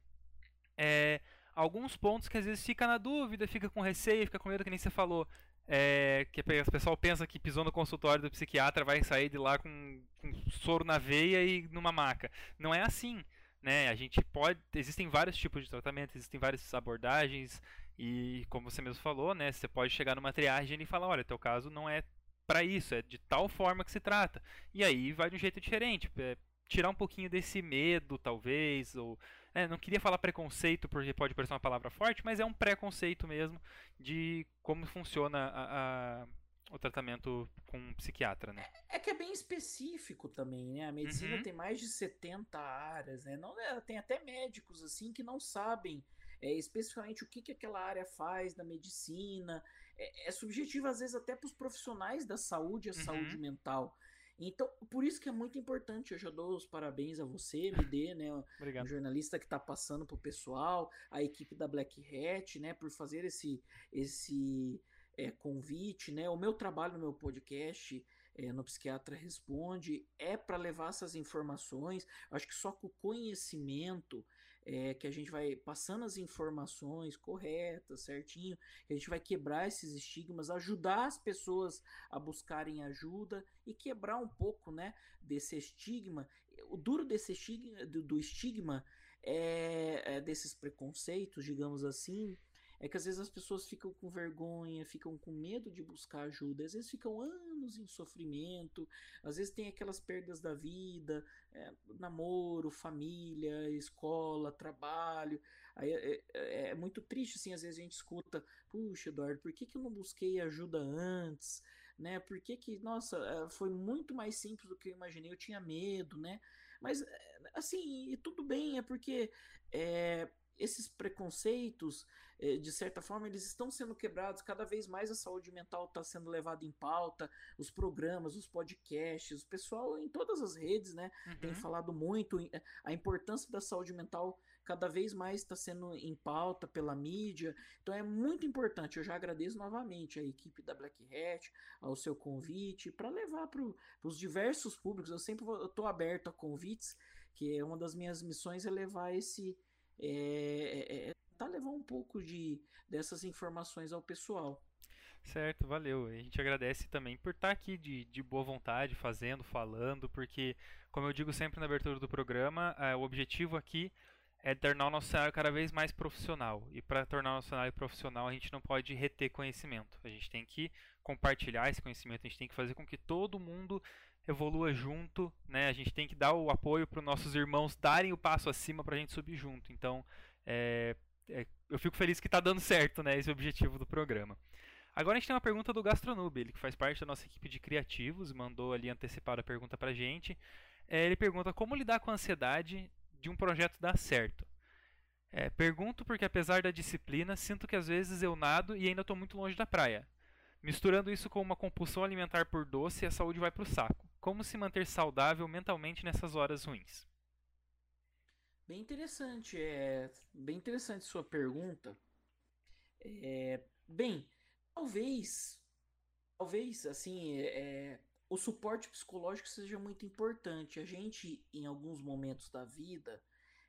é, alguns pontos que às vezes fica na dúvida, fica com receio, fica com medo, que nem você falou. É, que o pessoal pensa que pisou no consultório do psiquiatra vai sair de lá com, com soro na veia e numa maca. Não é assim. Né? A gente pode. Existem vários tipos de tratamento, existem várias abordagens, e como você mesmo falou, né, você pode chegar numa triagem e falar, olha, teu caso não é para isso, é de tal forma que se trata. E aí vai de um jeito diferente, é, tirar um pouquinho desse medo, talvez, ou é, não queria falar preconceito porque pode parecer uma palavra forte, mas é um preconceito mesmo de como funciona a, a, o tratamento com um psiquiatra, né? É, é, que é bem específico também, né? A medicina uhum. tem mais de 70 áreas, né? Não, tem até médicos assim que não sabem é, especificamente o que, que aquela área faz na medicina. É, é subjetivo, às vezes, até para os profissionais da saúde, a uhum. saúde mental. Então, por isso que é muito importante. Eu já dou os parabéns a você, MD, né? Obrigado. O jornalista que está passando para o pessoal, a equipe da Black Hat, né? Por fazer esse, esse é, convite, né? O meu trabalho no meu podcast é, no Psiquiatra Responde é para levar essas informações. Acho que só com o conhecimento é, que a gente vai passando as informações corretas, certinho, que a gente vai quebrar esses estigmas, ajudar as pessoas a buscarem ajuda e quebrar um pouco, né, desse estigma. O duro desse estigma, do, do estigma é, é desses preconceitos, digamos assim, é que às vezes as pessoas ficam com vergonha, ficam com medo de buscar ajuda, às vezes ficam anos em sofrimento, às vezes tem aquelas perdas da vida, é, namoro, família, escola, trabalho. Aí é, é, é, muito triste, assim, às vezes a gente escuta, puxa, Eduardo, por que, que eu não busquei ajuda antes? Né? Por que, que, nossa, foi muito mais simples do que eu imaginei, eu tinha medo, né? Mas, assim, tudo bem, é porque é, esses preconceitos, eh, de certa forma, eles estão sendo quebrados. Cada vez mais a saúde mental está sendo levada em pauta. Os programas, os podcasts, o pessoal em todas as redes, né, uhum. tem falado muito a importância da saúde mental cada vez mais está sendo em pauta pela mídia. Então é muito importante. Eu já agradeço novamente a equipe da Black Hat, ao seu convite, para levar para os diversos públicos. Eu sempre estou aberto a convites, que é uma das minhas missões é levar esse. É, é, tá levar um pouco de dessas informações ao pessoal. Certo, valeu. A gente agradece também por estar aqui de, de boa vontade, fazendo, falando, porque, como eu digo sempre na abertura do programa, é, o objetivo aqui é tornar o nosso cenário cada vez mais profissional. E para tornar o nosso cenário profissional, a gente não pode reter conhecimento. A gente tem que compartilhar esse conhecimento, a gente tem que fazer com que todo mundo evolua junto, né? A gente tem que dar o apoio para os nossos irmãos darem o passo acima para a gente subir junto. Então, é, é, eu fico feliz que está dando certo, né? Esse é objetivo do programa. Agora a gente tem uma pergunta do Gastronube, ele que faz parte da nossa equipe de criativos, mandou ali antecipado a pergunta para a gente. É, ele pergunta como lidar com a ansiedade de um projeto dar certo. É, pergunto porque, apesar da disciplina, sinto que às vezes eu nado e ainda estou muito longe da praia. Misturando isso com uma compulsão alimentar por doce, a saúde vai para o saco. Como se manter saudável mentalmente nessas horas ruins? Bem interessante, é bem interessante sua pergunta. É, bem, talvez, talvez assim, é, o suporte psicológico seja muito importante. A gente, em alguns momentos da vida,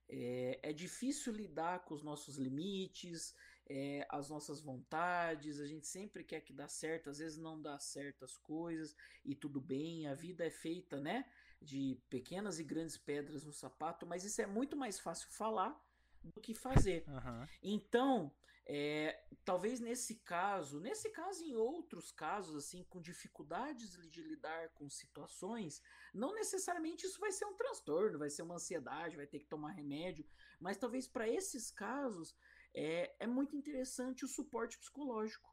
é, é difícil lidar com os nossos limites, é, as nossas vontades. A gente sempre quer que dá certo, às vezes não dá certas coisas e tudo bem. A vida é feita, né, de pequenas e grandes pedras no sapato, mas isso é muito mais fácil falar do que fazer. Uhum. Então, é, talvez nesse caso, nesse caso e em outros casos, assim, com dificuldades de lidar com situações, não necessariamente isso vai ser um transtorno, vai ser uma ansiedade, vai ter que tomar remédio, mas talvez para esses casos é, é muito interessante o suporte psicológico.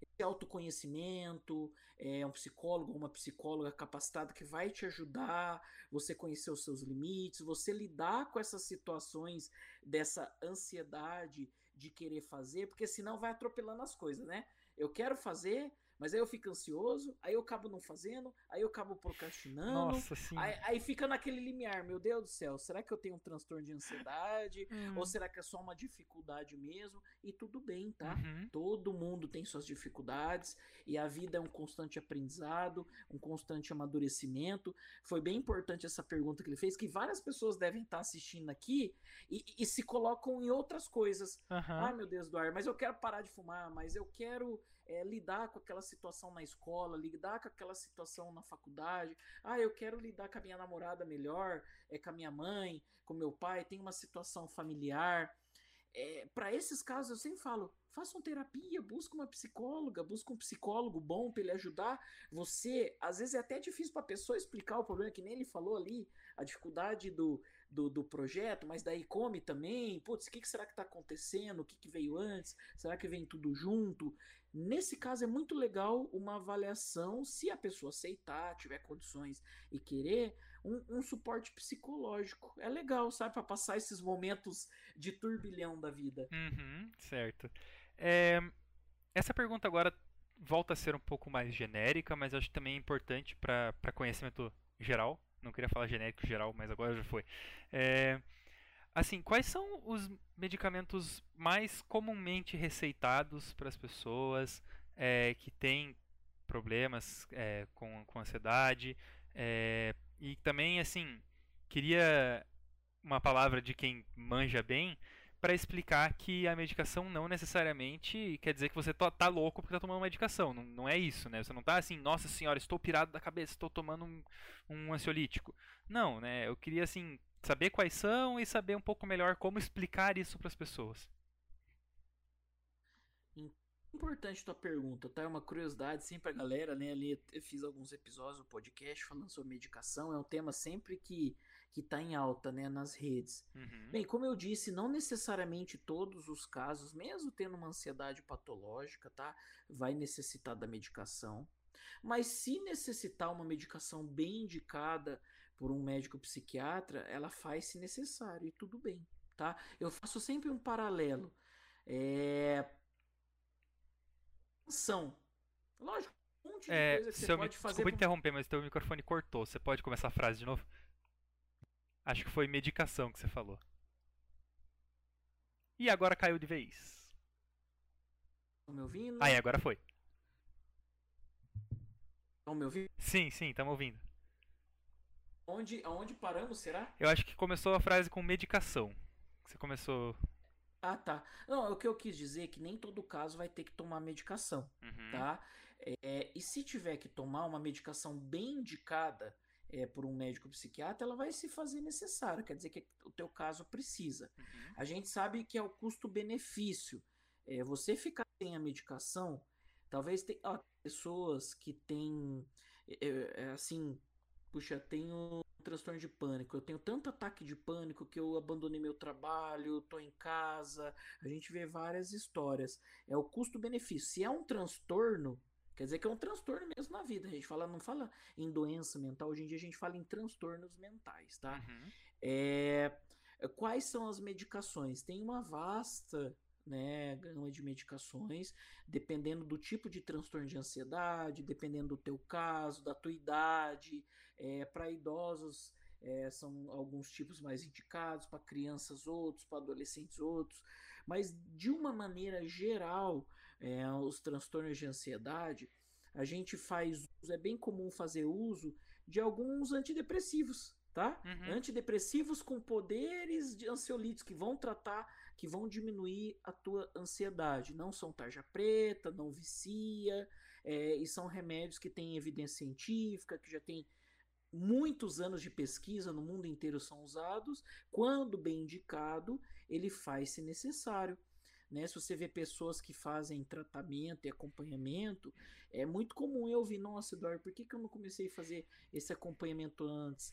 Esse autoconhecimento, é um psicólogo ou uma psicóloga capacitada que vai te ajudar, você conhecer os seus limites, você lidar com essas situações dessa ansiedade de querer fazer, porque senão vai atropelando as coisas, né? Eu quero fazer, mas aí eu fico ansioso, aí eu acabo não fazendo, aí eu acabo procrastinando. Nossa, sim. Aí, aí fica naquele limiar, meu Deus do céu, será que eu tenho um transtorno de ansiedade? Hum. Ou será que é só uma dificuldade mesmo? E tudo bem, tá? Uhum. Todo mundo tem suas dificuldades e a vida é um constante aprendizado, um constante amadurecimento. Foi bem importante essa pergunta que ele fez, que várias pessoas devem estar assistindo aqui e, e se colocam em outras coisas. Uhum. Ai, meu Deus do ar, mas eu quero parar de fumar, mas eu quero é, lidar com aquela situação na escola, lidar com aquela situação na faculdade. Ah, eu quero lidar com a minha namorada melhor, é, com a minha mãe, com meu pai, tem uma situação familiar. É, para esses casos eu sempre falo, façam terapia, busca uma psicóloga, busca um psicólogo bom para ele ajudar você. Às vezes é até difícil para a pessoa explicar o problema, que nem ele falou ali, a dificuldade do, do, do projeto, mas daí come também. Putz, o que, que será que está acontecendo? O que, que veio antes? Será que vem tudo junto? Nesse caso é muito legal uma avaliação, se a pessoa aceitar, tiver condições e querer, um, um suporte psicológico. É legal, sabe, para passar esses momentos de turbilhão da vida. Uhum, certo. É, essa pergunta agora volta a ser um pouco mais genérica, mas acho também importante para conhecimento geral. Não queria falar genérico geral, mas agora já foi. É, Assim, quais são os medicamentos mais comumente receitados para as pessoas é, que têm problemas é, com, com ansiedade? É, e também, assim, queria uma palavra de quem manja bem para explicar que a medicação não necessariamente quer dizer que você tá, louco porque tá tomando medicação. Não, não é isso, né? Você não tá assim, nossa senhora, estou pirado da cabeça, estou tomando um, um ansiolítico. Não, né? Eu queria, assim, saber quais são e saber um pouco melhor como explicar isso para as pessoas. Importante tua pergunta, tá? É uma curiosidade sempre a galera, né? Ali eu fiz alguns episódios do podcast falando sobre medicação, é um tema sempre que que tá em alta, né, nas redes. Uhum. Bem, como eu disse, não necessariamente todos os casos, mesmo tendo uma ansiedade patológica, tá, vai necessitar da medicação. Mas se necessitar uma medicação bem indicada por um médico psiquiatra, ela faz se necessário e tudo bem, tá? Eu faço sempre um paralelo. É... São. Lógico, um monte de É, coisa que você pode mi- fazer. Desculpa pra- interromper, mas teu microfone cortou. Você pode começar a frase de novo? Acho que foi medicação que você falou. E agora caiu de vez. Estão me ouvindo? Aí, agora foi. Estão me ouvindo? Sim, sim, estamos ouvindo. Onde, aonde paramos, será? Eu acho que começou a frase com medicação. Você começou. Ah, tá. Não, o que eu quis dizer é que nem todo caso vai ter que tomar medicação, Uhum. tá? É, e se tiver que tomar uma medicação bem indicada é, por um médico psiquiatra, ela vai se fazer necessária. Quer dizer que o teu caso precisa. Uhum. A gente sabe que é o custo-benefício. É, você ficar sem a medicação, talvez tenha ó, pessoas que têm, é, é, assim, puxa, tenho um transtorno de pânico, eu tenho tanto ataque de pânico que eu abandonei meu trabalho, tô em casa, a gente vê várias histórias. É o custo-benefício. Se é um transtorno, quer dizer que é um transtorno mesmo na vida. A gente fala, não fala em doença mental, hoje em dia a gente fala em transtornos mentais, tá? Uhum. É, quais são as medicações? Tem uma vasta né, gama de medicações, dependendo do tipo de transtorno de ansiedade, dependendo do teu caso, da tua idade. para idosos é, são alguns tipos mais indicados, para crianças outros, para adolescentes outros. Mas de uma maneira geral, é, os transtornos de ansiedade, a gente faz uso, é bem comum fazer uso de alguns antidepressivos, tá? Uhum. Antidepressivos com poderes de ansiolíticos que vão tratar, que vão diminuir a tua ansiedade. Não são tarja preta, não vicia, é, e são remédios que têm evidência científica, que já tem muitos anos de pesquisa no mundo inteiro são usados. Quando bem indicado, ele faz se necessário. Né? Se você vê pessoas que fazem tratamento e acompanhamento, é muito comum eu ouvir, nossa, Eduardo, por que, que eu não comecei a fazer esse acompanhamento antes?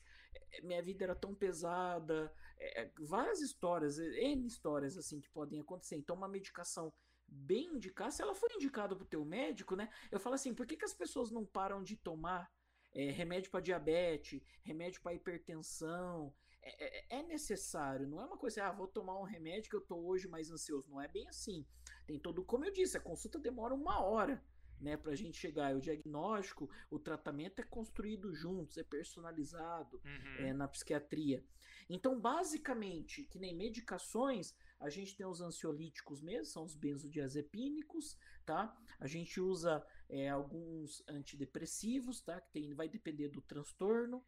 É, minha vida era tão pesada, é, várias histórias, N histórias assim que podem acontecer. Então, uma medicação bem indicada, se ela for indicada para o teu médico, né? Eu falo assim, por que, que as pessoas não param de tomar é, remédio para diabetes, remédio para hipertensão? É, é, necessário, não é uma coisa, ah, vou tomar um remédio que eu tô hoje mais ansioso. Não é bem assim. Tem todo, como eu disse, a consulta demora uma hora né, para a gente chegar. O diagnóstico, o tratamento é construído juntos, é personalizado Uhum. é, na psiquiatria. Então, basicamente, que nem medicações, a gente tem os ansiolíticos mesmo, são os benzodiazepínicos, tá? A gente usa é, alguns antidepressivos, tá? Que tem, vai depender do transtorno.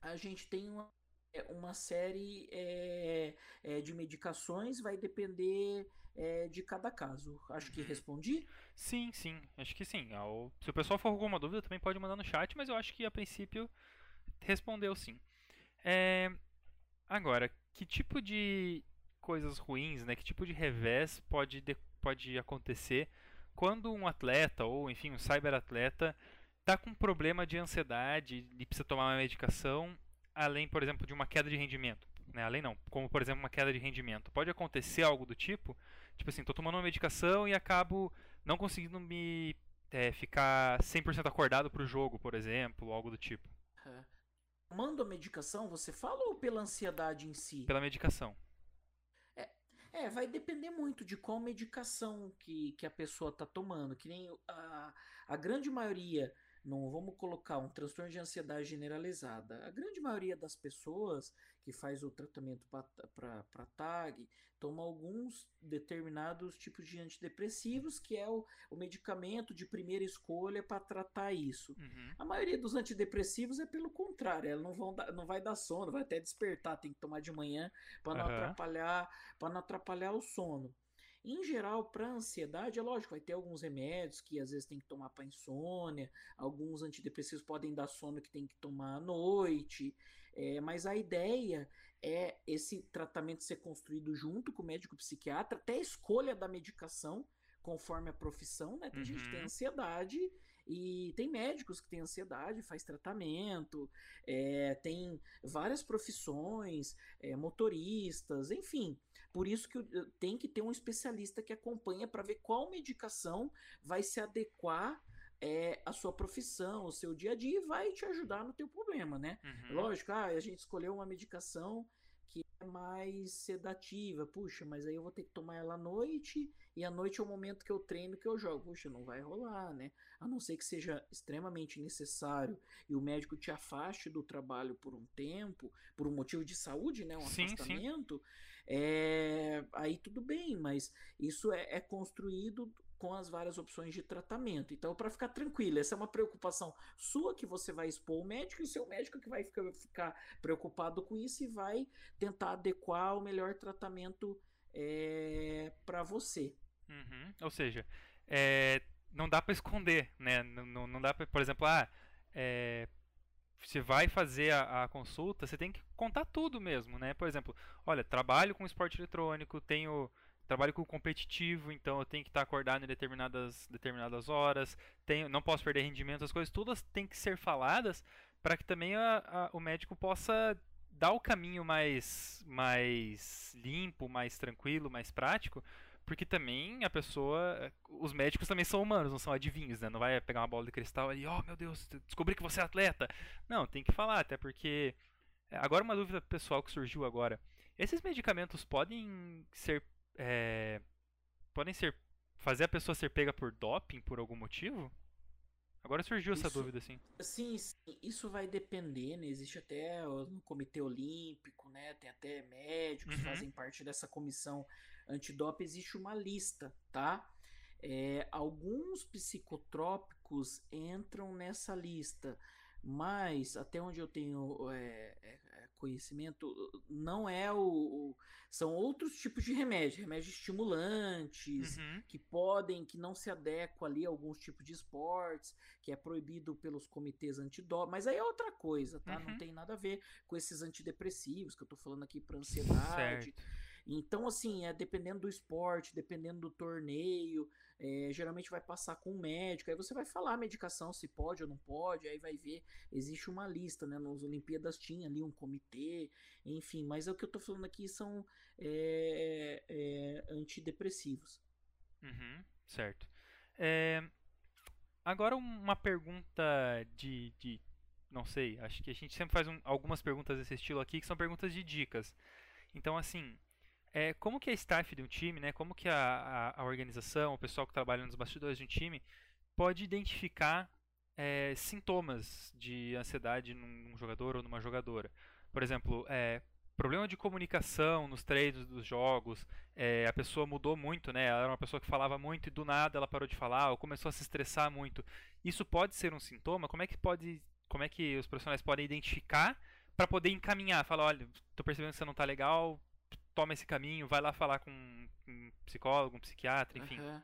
A gente tem uma, uma série é, é, de medicações, vai depender é, de cada caso. Acho que Uhum. respondi. Sim, sim, acho que sim. Se o pessoal for com alguma dúvida, também pode mandar no chat, mas eu acho que a princípio respondeu sim. É, Agora, que tipo de coisas ruins, né? Que tipo de revés pode, de- pode acontecer quando um atleta, ou enfim, um cyberatleta, tá com problema de ansiedade e precisa tomar uma medicação, além, por exemplo, de uma queda de rendimento? Né? Além não, como por exemplo uma queda de rendimento. Pode acontecer algo do tipo? Tipo assim, tô tomando uma medicação e acabo não conseguindo me é, ficar 100% acordado pro jogo, por exemplo, algo do tipo. É. Tomando a medicação, você fala ou pela ansiedade em si? Pela medicação. É, vai depender muito de qual medicação que, que a pessoa está tomando. Que nem a, a grande maioria, não vamos colocar um transtorno de ansiedade generalizada. A grande maioria das pessoas que faz o tratamento para TAG toma alguns determinados tipos de antidepressivos, que é o, o medicamento de primeira escolha para tratar isso. Uhum. A maioria dos antidepressivos é pelo contrário, ela não, vão dar, não vai dar sono, vai até despertar, tem que tomar de manhã para não Aham. atrapalhar, para não atrapalhar o sono. Em geral, para ansiedade, é lógico, vai ter alguns remédios que às vezes tem que tomar para insônia, alguns antidepressivos podem dar sono que tem que tomar à noite, é, mas a ideia é esse tratamento ser construído junto com o médico psiquiatra, até a escolha da medicação, conforme a profissão, né? Tem gente que tem Uhum. ansiedade e tem médicos que têm ansiedade, faz tratamento, é, tem várias profissões, é, motoristas, enfim. Por isso que o- tem que ter um especialista que acompanha para ver qual medicação vai se adequar é, à sua profissão, ao seu dia a dia e vai te ajudar no teu problema, né? Uhum. Lógico, ah, a gente escolheu uma medicação que mais sedativa. Puxa, mas aí eu vou ter que tomar ela à noite e à noite é o momento que eu treino que eu jogo. Puxa, não vai rolar, né? A não ser que seja extremamente necessário e o médico te afaste do trabalho por um tempo, por um motivo de saúde, né? Um sim, afastamento. Sim. É... Aí tudo bem, mas isso é, é construído com as várias opções de tratamento. Então, para ficar tranquilo, essa é uma preocupação sua que você vai expor o médico e o seu médico que vai ficar, ficar preocupado com isso e vai tentar adequar o melhor tratamento é, para você. Uhum. Ou seja, é, não dá para esconder, né? Não, não dá para, por exemplo, ah, é, você vai fazer a, a, consulta, você tem que contar tudo mesmo, né? Por exemplo, olha, trabalho com esporte eletrônico, tenho trabalho com competitivo, então eu tenho que estar acordado em determinadas, determinadas horas, tenho, não posso perder rendimento, as coisas todas têm que ser faladas para que também a, a, o médico possa dar o caminho mais, mais limpo, mais tranquilo, mais prático, porque também a pessoa, os médicos também são humanos, não são adivinhos, né? Não vai pegar uma bola de cristal e, oh meu Deus, descobri que você é atleta. Não, tem que falar, até porque agora uma dúvida pessoal que surgiu agora. Esses medicamentos podem ser é, podem ser fazer a pessoa ser pega por doping por algum motivo? Agora surgiu essa isso, dúvida, assim. Sim, sim, isso vai depender, né? Existe até no Comitê Olímpico, né? Tem até médicos uhum. que fazem parte dessa comissão antidoping. Existe uma lista, tá? É, alguns psicotrópicos entram nessa lista, mas até onde eu tenho é, é conhecimento não é o, o, são outros tipos de remédio, remédios estimulantes uhum. que podem que não se adequam ali a alguns tipos de esportes, que é proibido pelos comitês antidoping, mas aí é outra coisa, tá? Uhum. Não tem nada a ver com esses antidepressivos que eu tô falando aqui para ansiedade. Certo. Então, assim, é dependendo do esporte, dependendo do torneio, é, geralmente vai passar com um médico, aí você vai falar a medicação, se pode ou não pode, aí vai ver, existe uma lista, né? Nas Olimpíadas tinha ali um comitê, enfim, mas é o que eu tô falando aqui são é, é, antidepressivos. Uhum, certo. Agora uma pergunta de, de, não sei, acho que a gente sempre faz um, algumas perguntas desse estilo aqui que são perguntas de dicas. Então, assim, é, como que a staff de um time, né, como que a, a, a, organização, o pessoal que trabalha nos bastidores de um time, pode identificar é, sintomas de ansiedade num, num, jogador ou numa jogadora. Por exemplo, é, problema de comunicação nos treinos dos jogos, é, a pessoa mudou muito, né? Ela era uma pessoa que falava muito e do nada ela parou de falar ou começou a se estressar muito. Isso pode ser um sintoma? Como é que pode, como é que os profissionais podem identificar para poder encaminhar? Falar, olha, estou percebendo que você não está legal, toma esse caminho, vai lá falar com um psicólogo, um psiquiatra, enfim. Uhum.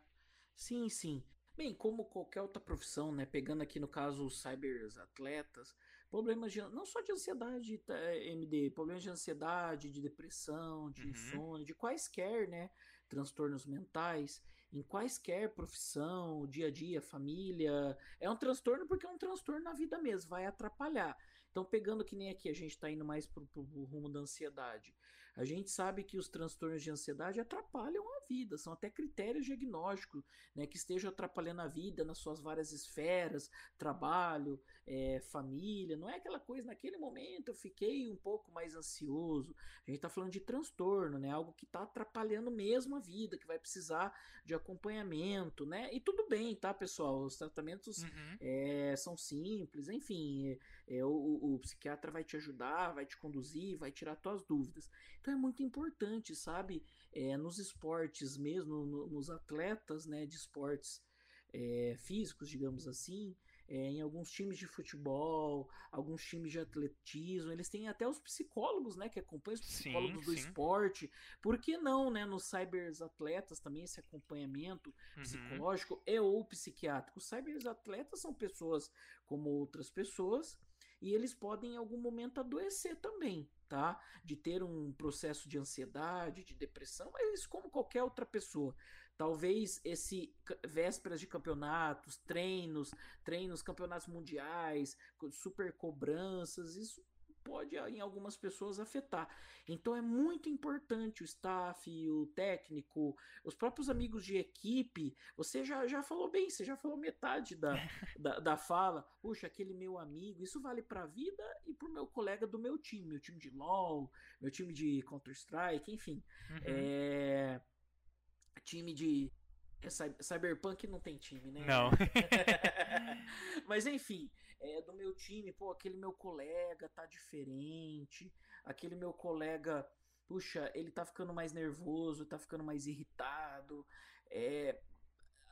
Sim, sim. Bem, como qualquer outra profissão, né? Pegando aqui no caso os cyberatletas, problemas de, não só de ansiedade, tá, MD, problemas de ansiedade, de depressão, de uhum. insônia, de quaisquer, né? Transtornos mentais, em quaisquer profissão, dia a dia, família. É um transtorno porque é um transtorno na vida mesmo, vai atrapalhar. Então, pegando que nem aqui, a gente está indo mais pro, pro rumo da ansiedade. A gente sabe que os transtornos de ansiedade atrapalham a vida, são até critérios diagnósticos, né, que estejam atrapalhando a vida nas suas várias esferas, trabalho, é, família. Não é aquela coisa, naquele momento eu fiquei um pouco mais ansioso. A gente está falando de transtorno, né, algo que está atrapalhando mesmo a vida, que vai precisar de acompanhamento, né? E tudo bem, tá, pessoal? Os tratamentos uhum. é, são simples, enfim, é, o, o, psiquiatra vai te ajudar, vai te conduzir, vai tirar tuas dúvidas. Então é muito importante, sabe? É, nos esportes mesmo, no, nos atletas né, de esportes é, físicos, digamos assim, é, em alguns times de futebol, alguns times de atletismo, eles têm até os psicólogos, né, que acompanham os psicólogos sim, do sim. esporte. Por que não, né, nos cyberatletas também esse acompanhamento uhum. psicológico e ou psiquiátrico? Os cyberatletas são pessoas como outras pessoas e eles podem em algum momento adoecer também tá? De ter um processo de ansiedade, de depressão, mas como qualquer outra pessoa. Talvez esse vésperas de campeonatos, treinos, treinos, campeonatos mundiais, super cobranças, isso pode em algumas pessoas afetar. Então é muito importante o staff, o técnico, os próprios amigos de equipe. Você já, já falou bem, você já falou metade da, da, da fala. Puxa, aquele meu amigo, isso vale para a vida e para o meu colega do meu time, meu time de LOL, meu time de Counter-Strike, enfim. Uhum. É, time de é, Cyberpunk não tem time, né? Não. Mas enfim, é, do meu time, pô, aquele meu colega tá diferente, aquele meu colega, puxa, ele tá ficando mais nervoso, tá ficando mais irritado. É,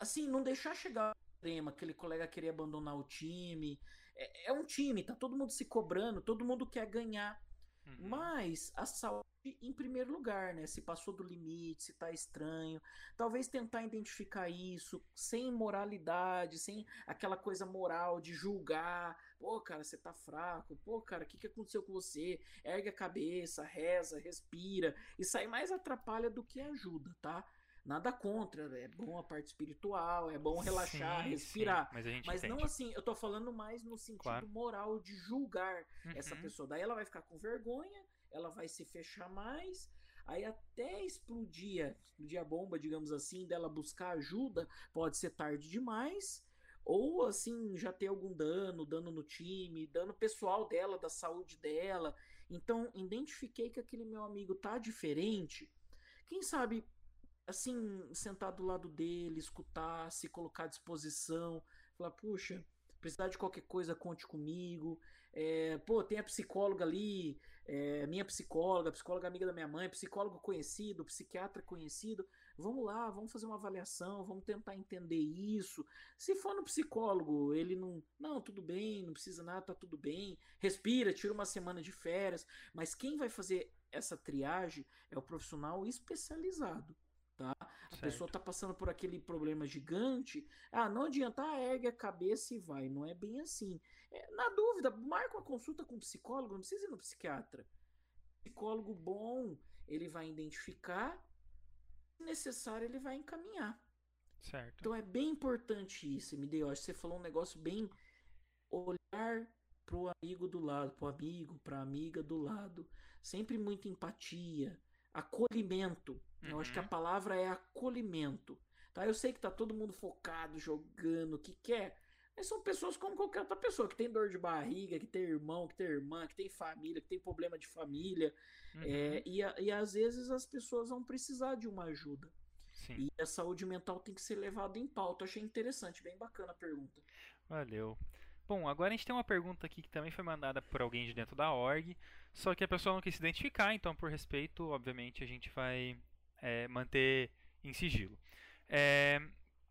assim, não deixar chegar o problema, aquele colega querer abandonar o time. É, é um time, tá todo mundo se cobrando, todo mundo quer ganhar. Uhum. Mas a saúde em primeiro lugar, né? Se passou do limite, se tá estranho. Talvez tentar identificar isso sem moralidade, sem aquela coisa moral de julgar. Pô, cara, você tá fraco. Pô, cara, o que, que aconteceu com você? Ergue a cabeça, reza, respira. Isso aí mais atrapalha do que ajuda, tá? Nada contra, é bom a parte espiritual, é bom relaxar, sim, respirar. Sim, mas, mas não assim, eu tô falando mais no sentido claro. moral de julgar uhum. essa pessoa. Daí ela vai ficar com vergonha, ela vai se fechar mais. Aí até explodir, explodir a bomba, digamos assim, dela buscar ajuda, pode ser tarde demais. Ou assim, já ter algum dano, dano no time, dano pessoal dela, da saúde dela. Então, identifiquei que aquele meu amigo tá diferente. Quem sabe assim, sentar do lado dele, escutar, se colocar à disposição, falar, puxa, precisar de qualquer coisa, conte comigo. É, pô, tem a psicóloga ali, é, minha psicóloga, psicóloga amiga da minha mãe, psicólogo conhecido, psiquiatra conhecido. Vamos lá, vamos fazer uma avaliação, vamos tentar entender isso. Se for no psicólogo, ele não, não, tudo bem, não precisa nada, tá tudo bem. Respira, tira uma semana de férias. Mas quem vai fazer essa triagem é o profissional especializado. A certo. pessoa está passando por aquele problema gigante. Ah, não adianta, ah, ergue a cabeça e vai. Não é bem assim. É, na dúvida, marca uma consulta com um psicólogo, não precisa ir no psiquiatra. Psicólogo bom, ele vai identificar, se necessário, ele vai encaminhar. Certo. Então é bem importante isso, me Acho que você falou um negócio bem olhar pro amigo do lado, pro amigo, pra amiga do lado. Sempre muita empatia, acolhimento. Uhum. Eu acho que a uhum. palavra é acolhimento. Tá? Eu sei que tá todo mundo focado, jogando, o que quer. Mas são pessoas como qualquer outra pessoa, que tem dor de barriga, que tem irmão, que tem irmã, que tem família, que tem problema de família. Uhum. É, e, e às vezes as pessoas vão precisar de uma ajuda. Sim. E a saúde mental tem que ser levada em pauta. Eu achei interessante, bem bacana a pergunta. Valeu. Bom, agora a gente tem uma pergunta aqui que também foi mandada por alguém de dentro da org, só que a pessoa não quis se identificar, então por respeito, obviamente, a gente vai é, manter em sigilo. É,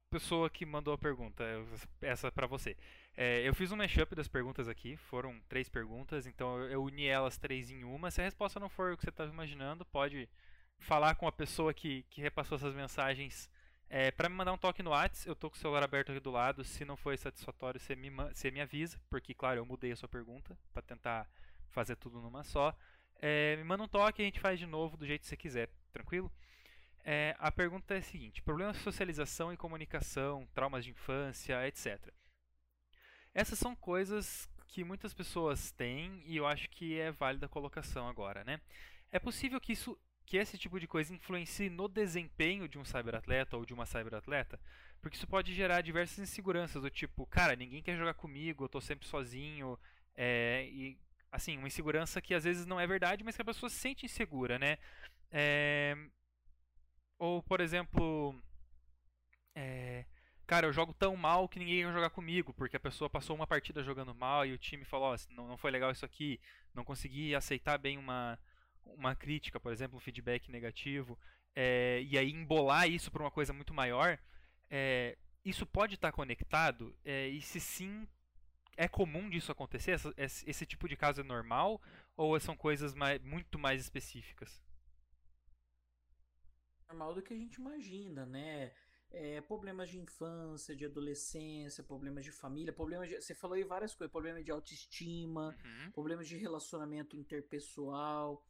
pessoa que mandou a pergunta, essa para você. É, eu fiz um mashup das perguntas aqui, foram três perguntas, então eu uni elas três em uma. Se a resposta não for o que você estava imaginando, pode falar com a pessoa que, que repassou essas mensagens é, para me mandar um toque no WhatsApp, eu tô com o celular aberto aqui do lado. Se não for satisfatório, você me, você me avisa, porque, claro, eu mudei a sua pergunta para tentar fazer tudo numa só. É, me manda um toque e a gente faz de novo do jeito que você quiser, tranquilo? É, a pergunta é a seguinte: problemas de socialização e comunicação, traumas de infância, etc. Essas são coisas que muitas pessoas têm e eu acho que é válida a colocação agora, né? É possível que isso que esse tipo de coisa influencie no desempenho de um cyberatleta ou de uma cyberatleta, porque isso pode gerar diversas inseguranças, do tipo, cara, ninguém quer jogar comigo, eu tô sempre sozinho, é, e assim, uma insegurança que às vezes não é verdade, mas que a pessoa se sente insegura, né? É, ou, por exemplo, é, cara, eu jogo tão mal que ninguém quer jogar comigo, porque a pessoa passou uma partida jogando mal e o time falou, oh, não, não foi legal isso aqui, não consegui aceitar bem uma uma crítica, por exemplo, um feedback negativo, é, e aí embolar isso para uma coisa muito maior, é, isso pode estar tá conectado? É, e se sim, é comum disso acontecer? Essa, esse, esse, tipo de caso é normal? Ou são coisas mais, muito mais específicas? Normal do que a gente imagina, né? É, problemas de infância, de adolescência, problemas de família, problemas de, você falou aí várias coisas, problemas de autoestima, uhum. problemas de relacionamento interpessoal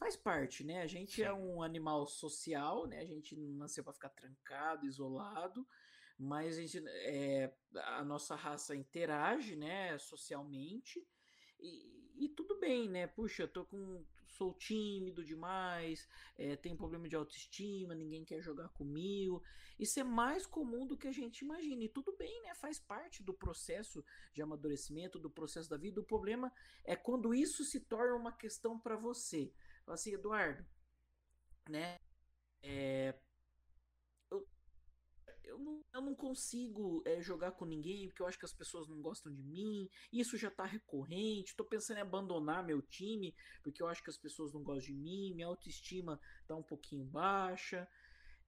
faz parte, né? A gente é Sim. é um animal social, né? A gente não nasceu para ficar trancado, isolado, mas a, gente, é, a nossa raça interage, né? Socialmente. E, E tudo bem, né? Puxa, eu tô com. sou tímido demais, é, tenho problema de autoestima, ninguém quer jogar comigo. Isso é mais comum do que a gente imagina. E tudo bem, né? Faz parte do processo de amadurecimento, do processo da vida. O problema é quando isso se torna uma questão para você. Fala assim, Eduardo, né? É, eu não, eu não consigo é, jogar com ninguém porque eu acho que as pessoas não gostam de mim. Isso já tá recorrente. Tô pensando em abandonar meu time porque eu acho que as pessoas não gostam de mim. Minha autoestima tá um pouquinho baixa.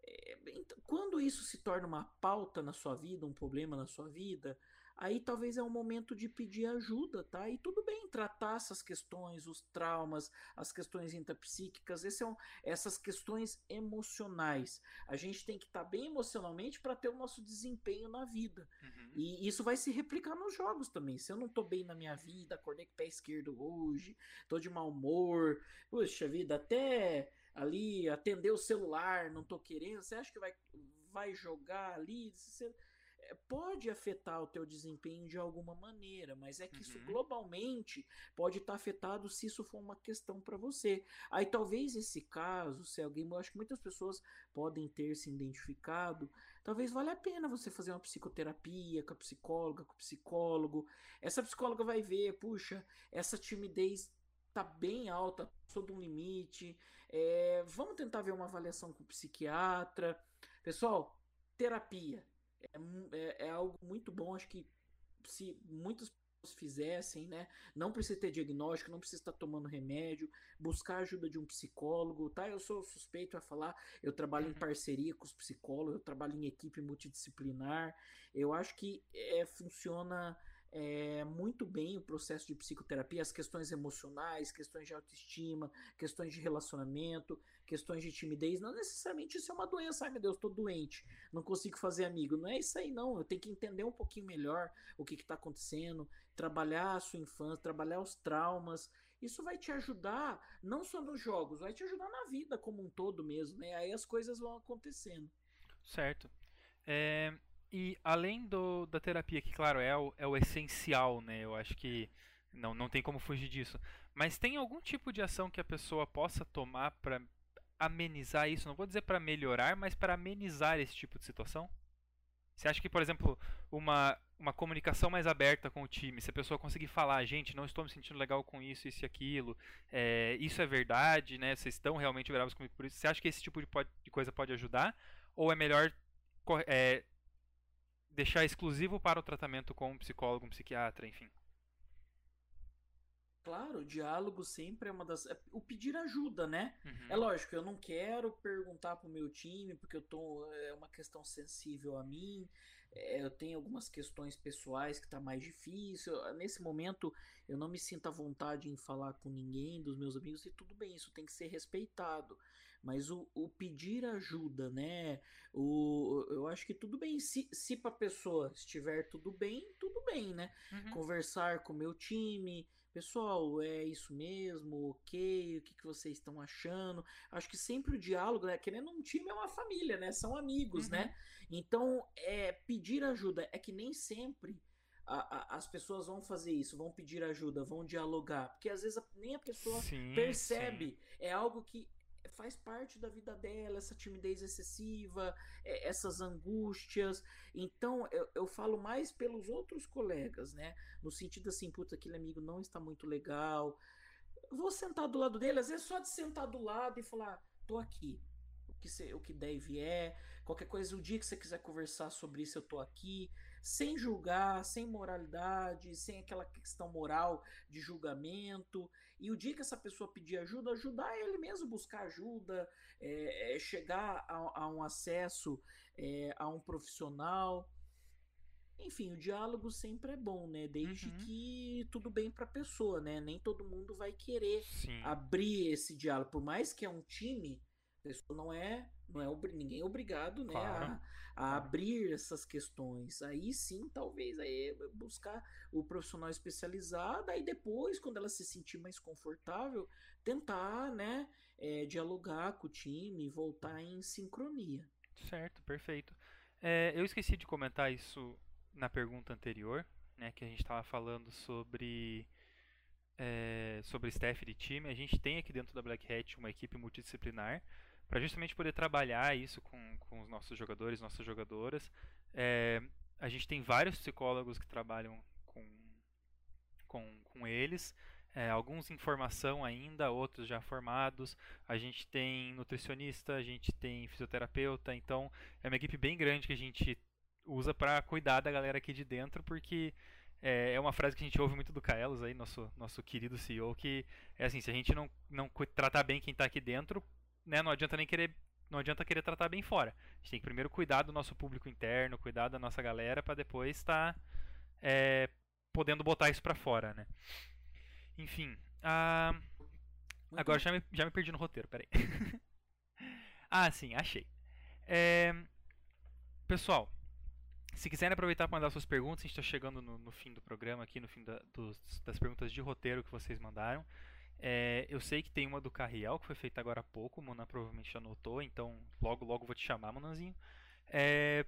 É, então, quando isso se torna uma pauta na sua vida, um problema na sua vida, aí talvez é um momento de pedir ajuda, tá? E tudo bem tratar essas questões, os traumas, as questões intrapsíquicas, esse é um, essas questões emocionais. A gente tem que estar tá bem emocionalmente para ter o nosso desempenho na vida. Uhum. E isso vai se replicar nos jogos também. Se eu não tô bem na minha vida, acordei com o pé esquerdo hoje, tô de mau humor, puxa vida, até ali atender o celular, não tô querendo, você acha que vai vai jogar ali? Você, pode afetar o teu desempenho de alguma maneira, mas é que uhum. isso globalmente pode estar tá afetado se isso for uma questão para você. Aí talvez esse caso, se alguém, eu acho que muitas pessoas podem ter se identificado, talvez valha a pena você fazer uma psicoterapia com a psicóloga, com o psicólogo. Essa psicóloga vai ver, puxa, essa timidez tá bem alta, de um limite. É, vamos tentar ver uma avaliação com o psiquiatra. Pessoal, terapia é, é, é algo muito bom. Acho que se muitas pessoas fizessem, né? Não precisa ter diagnóstico, não precisa estar tomando remédio, buscar a ajuda de um psicólogo, tá? Eu sou suspeito a falar, eu trabalho em uhum. parceria com os psicólogos, eu trabalho em equipe multidisciplinar. Eu acho que é, funciona é, muito bem o processo de psicoterapia, as questões emocionais, questões de autoestima, questões de relacionamento, questões de timidez. Não necessariamente isso é uma doença, ai meu Deus, estou doente, não consigo fazer amigo. Não é isso aí, não. Eu tenho que entender um pouquinho melhor o que está acontecendo, trabalhar a sua infância, trabalhar os traumas. Isso vai te ajudar, não só nos jogos, vai te ajudar na vida como um todo mesmo, né? Aí as coisas vão acontecendo. Certo. É, e além do, da terapia, que claro é o, é o essencial, né? Eu acho que não, não tem como fugir disso. Mas tem algum tipo de ação que a pessoa possa tomar para amenizar isso? Não vou dizer para melhorar, mas para amenizar esse tipo de situação? Você acha que, por exemplo, uma, uma comunicação mais aberta com o time, se a pessoa conseguir falar, gente, não estou me sentindo legal com isso, isso e aquilo, é, isso é verdade, né? Vocês estão realmente bravos comigo por isso. Você acha que esse tipo de, pode, de coisa pode ajudar? Ou é melhor é, deixar exclusivo para o tratamento com um psicólogo, um psiquiatra, enfim. Claro, o diálogo sempre é uma das. É, o pedir ajuda, né? Uhum. É lógico, eu não quero perguntar pro meu time, porque eu tô. É uma questão sensível a mim. É, eu tenho algumas questões pessoais que tá mais difícil. Nesse momento, eu não me sinto à vontade em falar com ninguém dos meus amigos, e tudo bem, isso tem que ser respeitado. Mas o, o pedir ajuda, né? O, eu acho que tudo bem. Se, se pra pessoa estiver tudo bem, tudo bem, né? Uhum. Conversar com o meu time. Pessoal, é isso mesmo? Ok? O que, que vocês estão achando? Acho que sempre o diálogo, né? Querendo um time é uma família, né? São amigos, né? uhum. né? Então, é, pedir ajuda é que nem sempre a, a, as pessoas vão fazer isso, vão pedir ajuda, vão dialogar, porque às vezes a, nem a pessoa sim, percebe. Sim. É algo que faz parte da vida dela, essa timidez excessiva, é, essas angústias. Então, eu, eu falo mais pelos outros colegas, né? No sentido assim, puta, aquele amigo não está muito legal. Vou sentar do lado dele, às vezes só de sentar do lado e falar, tô aqui. O que, cê, o que deve é, qualquer coisa, o dia que você quiser conversar sobre isso, eu tô aqui sem julgar, sem moralidade, sem aquela questão moral de julgamento. E o dia que essa pessoa pedir ajuda, ajudar ele mesmo, buscar ajuda, é, chegar a, a, um acesso é, a um profissional. Enfim, o diálogo sempre é bom, né? Desde uhum. que tudo bem para a pessoa, né? Nem todo mundo vai querer Sim. abrir esse diálogo. Por mais que é um time, a pessoa não é, não é ninguém é obrigado, né, claro. a, a abrir essas questões. Aí sim, talvez aí buscar o profissional especializado, aí depois, quando ela se sentir mais confortável, tentar, né, é, dialogar com o time, voltar em sincronia. Certo, perfeito. É, eu esqueci de comentar isso na pergunta anterior, né, que a gente estava falando sobre é, sobre staff de time, a gente tem aqui dentro da Black Hat uma equipe multidisciplinar para justamente poder trabalhar isso com, com os nossos jogadores, nossas jogadoras. É, a gente tem vários psicólogos que trabalham com, com, com eles. É, alguns em formação ainda, outros já formados. A gente tem nutricionista, a gente tem fisioterapeuta. Então é uma equipe bem grande que a gente usa para cuidar da galera aqui de dentro, porque é, é, uma frase que a gente ouve muito do Kaelos aí, nosso, nosso querido CEO, que é assim, se a gente não, não tratar bem quem está aqui dentro, né, não adianta nem querer não adianta querer tratar bem fora. A gente tem que primeiro cuidar do nosso público interno, cuidar da nossa galera, para depois estar tá, é, podendo botar isso para fora, né? Enfim, ah, agora já me, já me perdi no roteiro, peraí. ah, sim, achei. É, pessoal, se quiserem aproveitar para mandar suas perguntas, a gente está chegando no, no, fim do programa aqui, no fim da, dos, das perguntas de roteiro que vocês mandaram. É, eu sei que tem uma do Carriel que foi feita agora há pouco, Mona provavelmente já notou, então logo logo vou te chamar, Monanzinho. É,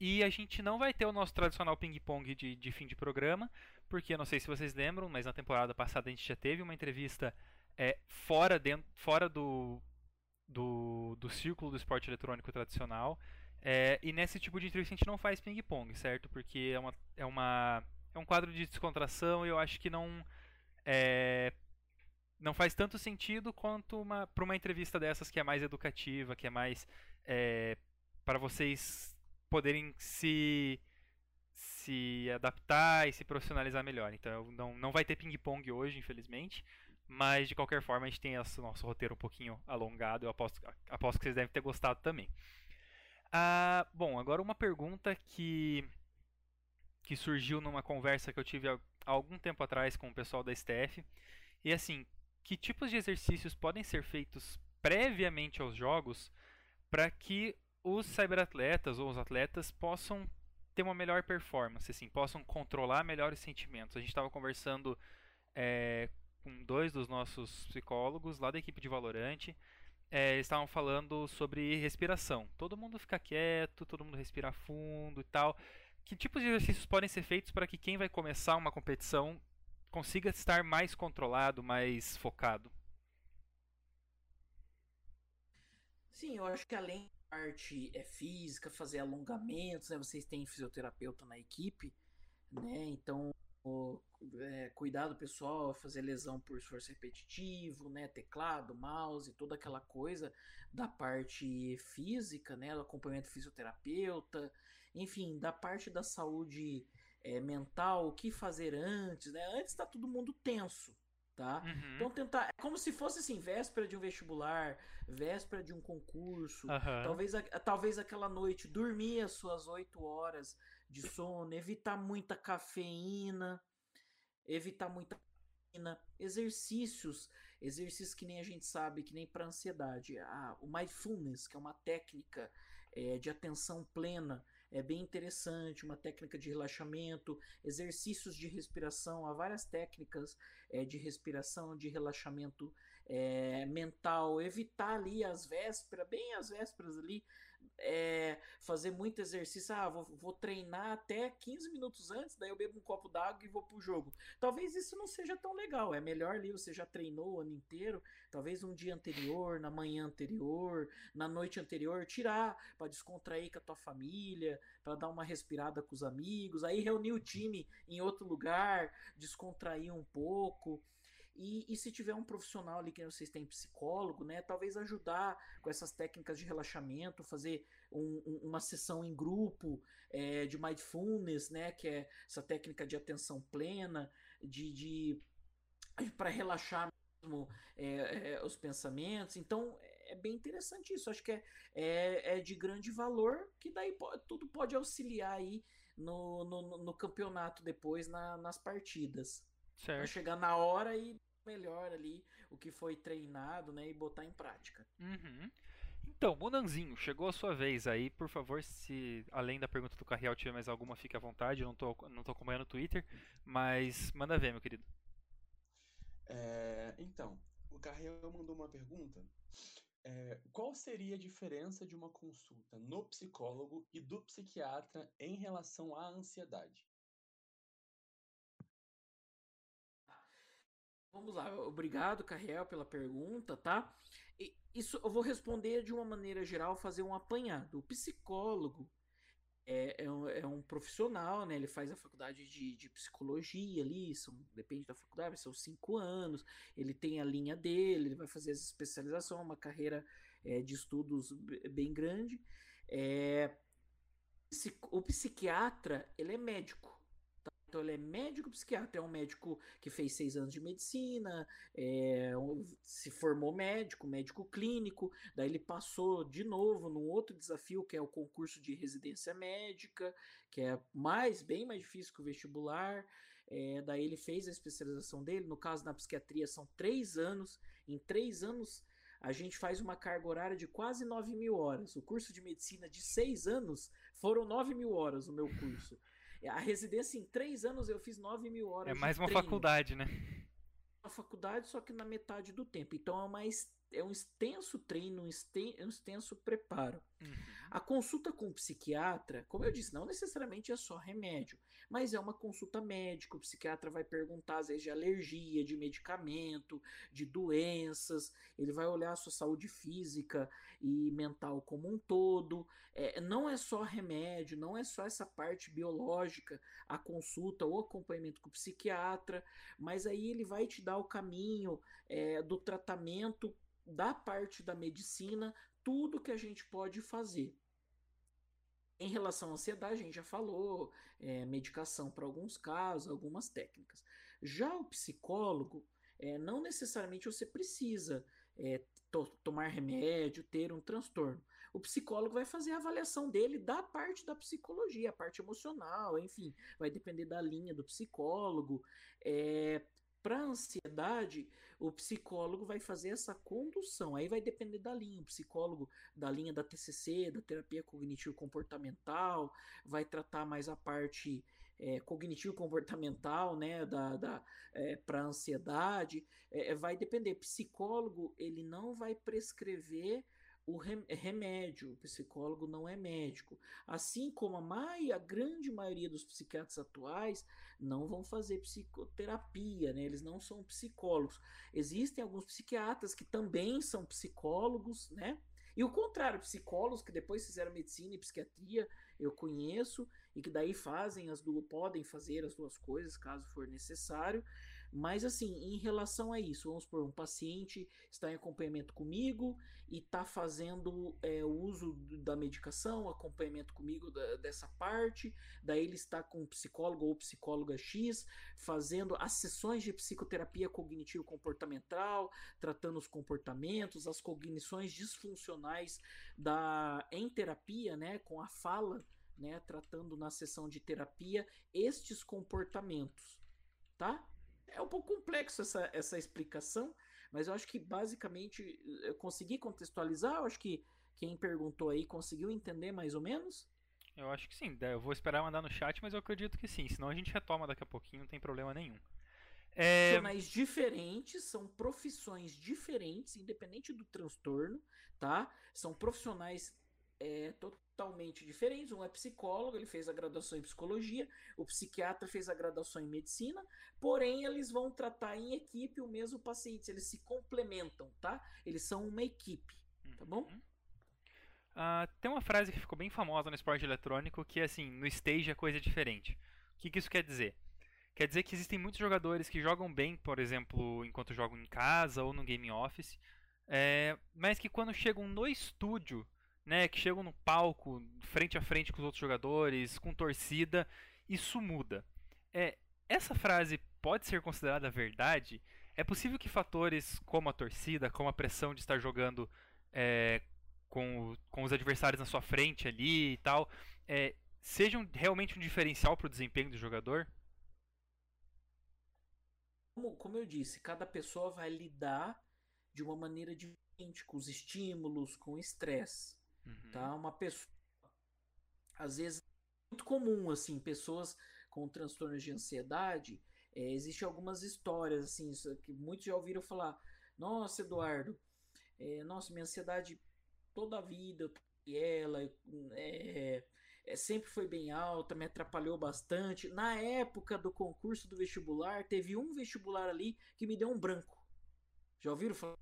e a gente não vai ter o nosso tradicional ping-pong de, de, fim de programa, porque eu não sei se vocês lembram, mas na temporada passada a gente já teve uma entrevista é, fora, dentro, fora do, do, do círculo do esporte eletrônico tradicional. É, e nesse tipo de entrevista a gente não faz ping-pong, certo? Porque é, uma, é, uma, é um quadro de descontração e eu acho que não, é, não faz tanto sentido quanto uma, para uma entrevista dessas que é mais educativa, que é mais é, para vocês poderem se se adaptar e se profissionalizar melhor. Então não, não vai ter ping-pong hoje, infelizmente. Mas de qualquer forma a gente tem esse nosso roteiro um pouquinho alongado. Eu aposto, aposto que vocês devem ter gostado também. Ah, bom, agora uma pergunta que, que surgiu numa conversa que eu tive há, algum tempo atrás com o pessoal da STF. E assim, que tipos de exercícios podem ser feitos previamente aos jogos para que os cyberatletas ou os atletas possam ter uma melhor performance, assim, possam controlar melhor os sentimentos. A gente estava conversando é, com dois dos nossos psicólogos lá da equipe de Valorante é, eles estavam falando sobre respiração. Todo mundo fica quieto, todo mundo respira fundo e tal. Que tipos de exercícios podem ser feitos para que quem vai começar uma competição consiga estar mais controlado, mais focado? Sim, eu acho que além da parte é física, fazer alongamentos, né? Vocês têm fisioterapeuta na equipe, né? Então o, é, cuidado pessoal, fazer lesão por esforço repetitivo, né, teclado, mouse, toda aquela coisa da parte física, né, acompanhamento fisioterapeuta, enfim, da parte da saúde é, mental, o que fazer antes, né? Antes tá todo mundo tenso, tá? Uhum. Então tentar, é como se fosse assim, véspera de um vestibular, véspera de um concurso, uhum. talvez, talvez aquela noite dormir as suas oito horas de sono, evitar muita cafeína, evitar muita cafeína, exercícios, exercícios que nem a gente sabe, que nem para ansiedade. Ah, o mindfulness, que é uma técnica é, de atenção plena, é bem interessante, uma técnica de relaxamento, exercícios de respiração, há várias técnicas é, de respiração, de relaxamento é, mental, evitar ali as vésperas, bem as vésperas ali, é, fazer muito exercício. Ah, vou, vou, treinar até 15 minutos antes, daí eu bebo um copo d'água e vou pro jogo. Talvez isso não seja tão legal. É melhor ali você já treinou o ano inteiro, talvez um dia anterior, na manhã anterior, na noite anterior, tirar para descontrair com a tua família, para dar uma respirada com os amigos, aí reunir o time em outro lugar, descontrair um pouco. E, e, se tiver um profissional ali que vocês têm psicólogo, né, talvez ajudar com essas técnicas de relaxamento, fazer um, um, uma sessão em grupo é, de mindfulness, né, que é essa técnica de atenção plena, de, de para relaxar mesmo é, é, os pensamentos. Então é bem interessante isso. Acho que é, é, é de grande valor que daí pode, tudo pode auxiliar aí no, no, no campeonato depois na, nas partidas. Certo. Pra chegar na hora e melhor ali o que foi treinado, né, e botar em prática. Uhum. Então, Munanzinho, chegou a sua vez aí. Por favor, se além da pergunta do Carreal tiver mais alguma, fique à vontade. Eu não tô, não tô acompanhando o Twitter, mas manda ver, meu querido. É, então, o Carreal mandou uma pergunta. É, qual seria a diferença de uma consulta no psicólogo e do psiquiatra em relação à ansiedade? Vamos lá, obrigado, Carriel, pela pergunta, tá? E isso eu vou responder de uma maneira geral, fazer um apanhado. O psicólogo é, é, um, é um profissional, né? Ele faz a faculdade de, de psicologia ali, são, depende da faculdade, são cinco anos. Ele tem a linha dele, ele vai fazer as especializações, uma carreira é, de estudos bem grande. É, o psiquiatra, ele é médico. Então ele é médico psiquiatra, é um médico que fez seis anos de medicina, é, se formou médico, médico clínico, daí ele passou de novo num outro desafio que é o concurso de residência médica, que é mais bem mais difícil que o vestibular. É, daí ele fez a especialização dele. No caso na psiquiatria são três anos. Em três anos a gente faz uma carga horária de quase 9 mil horas. O curso de medicina de seis anos foram 9 mil horas o meu curso. A residência em três anos eu fiz 9 mil horas. É mais uma treino. faculdade, né? Uma faculdade, só que na metade do tempo. Então é, uma, é um extenso treino, um extenso preparo. Uhum. A consulta com o psiquiatra, como eu disse, não necessariamente é só remédio, mas é uma consulta médica. O psiquiatra vai perguntar, às vezes, de alergia, de medicamento, de doenças, ele vai olhar a sua saúde física e mental como um todo. É, não é só remédio, não é só essa parte biológica, a consulta ou acompanhamento com o psiquiatra, mas aí ele vai te dar o caminho é, do tratamento da parte da medicina tudo que a gente pode fazer. Em relação à ansiedade, a gente já falou, é, medicação para alguns casos, algumas técnicas. Já o psicólogo, é, não necessariamente você precisa é, to tomar remédio, ter um transtorno. O psicólogo vai fazer a avaliação dele da parte da psicologia, a parte emocional, enfim, vai depender da linha do psicólogo. É, para ansiedade, o psicólogo vai fazer essa condução. Aí vai depender da linha. O psicólogo da linha da TCC, da terapia cognitivo-comportamental, vai tratar mais a parte é, cognitivo-comportamental, né, da, da é, para ansiedade. É, vai depender. Psicólogo ele não vai prescrever o remédio. O psicólogo não é médico. Assim como a, mai, a grande maioria dos psiquiatras atuais não vão fazer psicoterapia, né? eles não são psicólogos. Existem alguns psiquiatras que também são psicólogos, né? E o contrário, psicólogos que depois fizeram medicina e psiquiatria, eu conheço, e que daí fazem as duas, podem fazer as duas coisas, caso for necessário. Mas assim, em relação a isso, vamos por um paciente está em acompanhamento comigo e está fazendo é, o uso da medicação, acompanhamento comigo da, dessa parte, daí ele está com um psicólogo ou psicóloga X, fazendo as sessões de psicoterapia cognitivo-comportamental, tratando os comportamentos, as cognições disfuncionais da em terapia, né, com a fala, né, tratando na sessão de terapia estes comportamentos, tá? Pouco complexo essa, essa explicação, mas eu acho que basicamente eu consegui contextualizar. Eu acho que quem perguntou aí conseguiu entender mais ou menos. Eu acho que sim. Eu vou esperar mandar no chat, mas eu acredito que sim. Senão a gente retoma daqui a pouquinho, não tem problema nenhum. É... Profissionais diferentes, são profissões diferentes, independente do transtorno, tá? São profissionais é, totalmente diferentes. Um é psicólogo, ele fez a graduação em psicologia, o psiquiatra fez a graduação em medicina, porém eles vão tratar em equipe o mesmo paciente, eles se complementam, tá? Eles são uma equipe, tá bom? Uh, tem uma frase que ficou bem famosa no esporte eletrônico que é assim, no stage é coisa diferente. O que, que isso quer dizer? Quer dizer que existem muitos jogadores que jogam bem, por exemplo, enquanto jogam em casa ou no game office, é, mas que quando chegam no estúdio né, que chegam no palco, frente a frente com os outros jogadores, com torcida, isso muda. É, essa frase pode ser considerada verdade? É possível que fatores como a torcida, como a pressão de estar jogando é, com, com os adversários na sua frente ali e tal, é, sejam realmente um diferencial para o desempenho do jogador? Como, como eu disse, cada pessoa vai lidar de uma maneira diferente com os estímulos, com o estresse. Uhum. Tá? Uma pessoa. Às vezes, muito comum, assim, pessoas com transtornos de ansiedade. É, Existem algumas histórias, assim, que muitos já ouviram falar. Nossa, Eduardo, é, nossa, minha ansiedade toda a vida, e ela, é, é, sempre foi bem alta, me atrapalhou bastante. Na época do concurso do vestibular, teve um vestibular ali que me deu um branco. Já ouviram falar?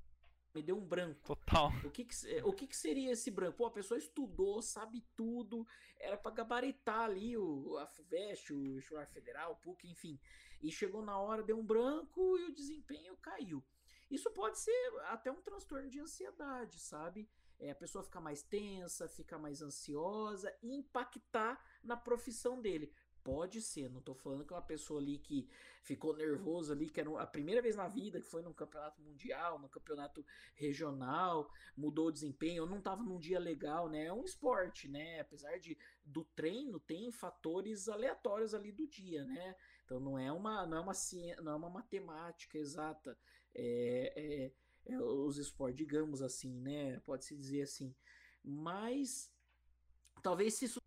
Me deu um branco. Total. O que, que o que, que, seria esse branco? Pô, a pessoa estudou, sabe tudo, era para gabaritar ali o, a FUVEST, o vestibular federal, o PUC, enfim. E chegou na hora, deu um branco e o desempenho caiu. Isso pode ser até um transtorno de ansiedade, sabe? É, a pessoa ficar mais tensa, ficar mais ansiosa e impactar na profissão dele. Pode ser, não tô falando que é uma pessoa ali que ficou nervoso ali, que era a primeira vez na vida que foi num campeonato mundial, num campeonato regional, mudou o desempenho, ou não tava num dia legal, né? É um esporte, né? Apesar de do treino tem fatores aleatórios ali do dia, né? Então não é uma não é uma ciência, não é uma matemática exata. É, é, é os esportes, digamos assim, né? Pode se dizer assim. Mas talvez se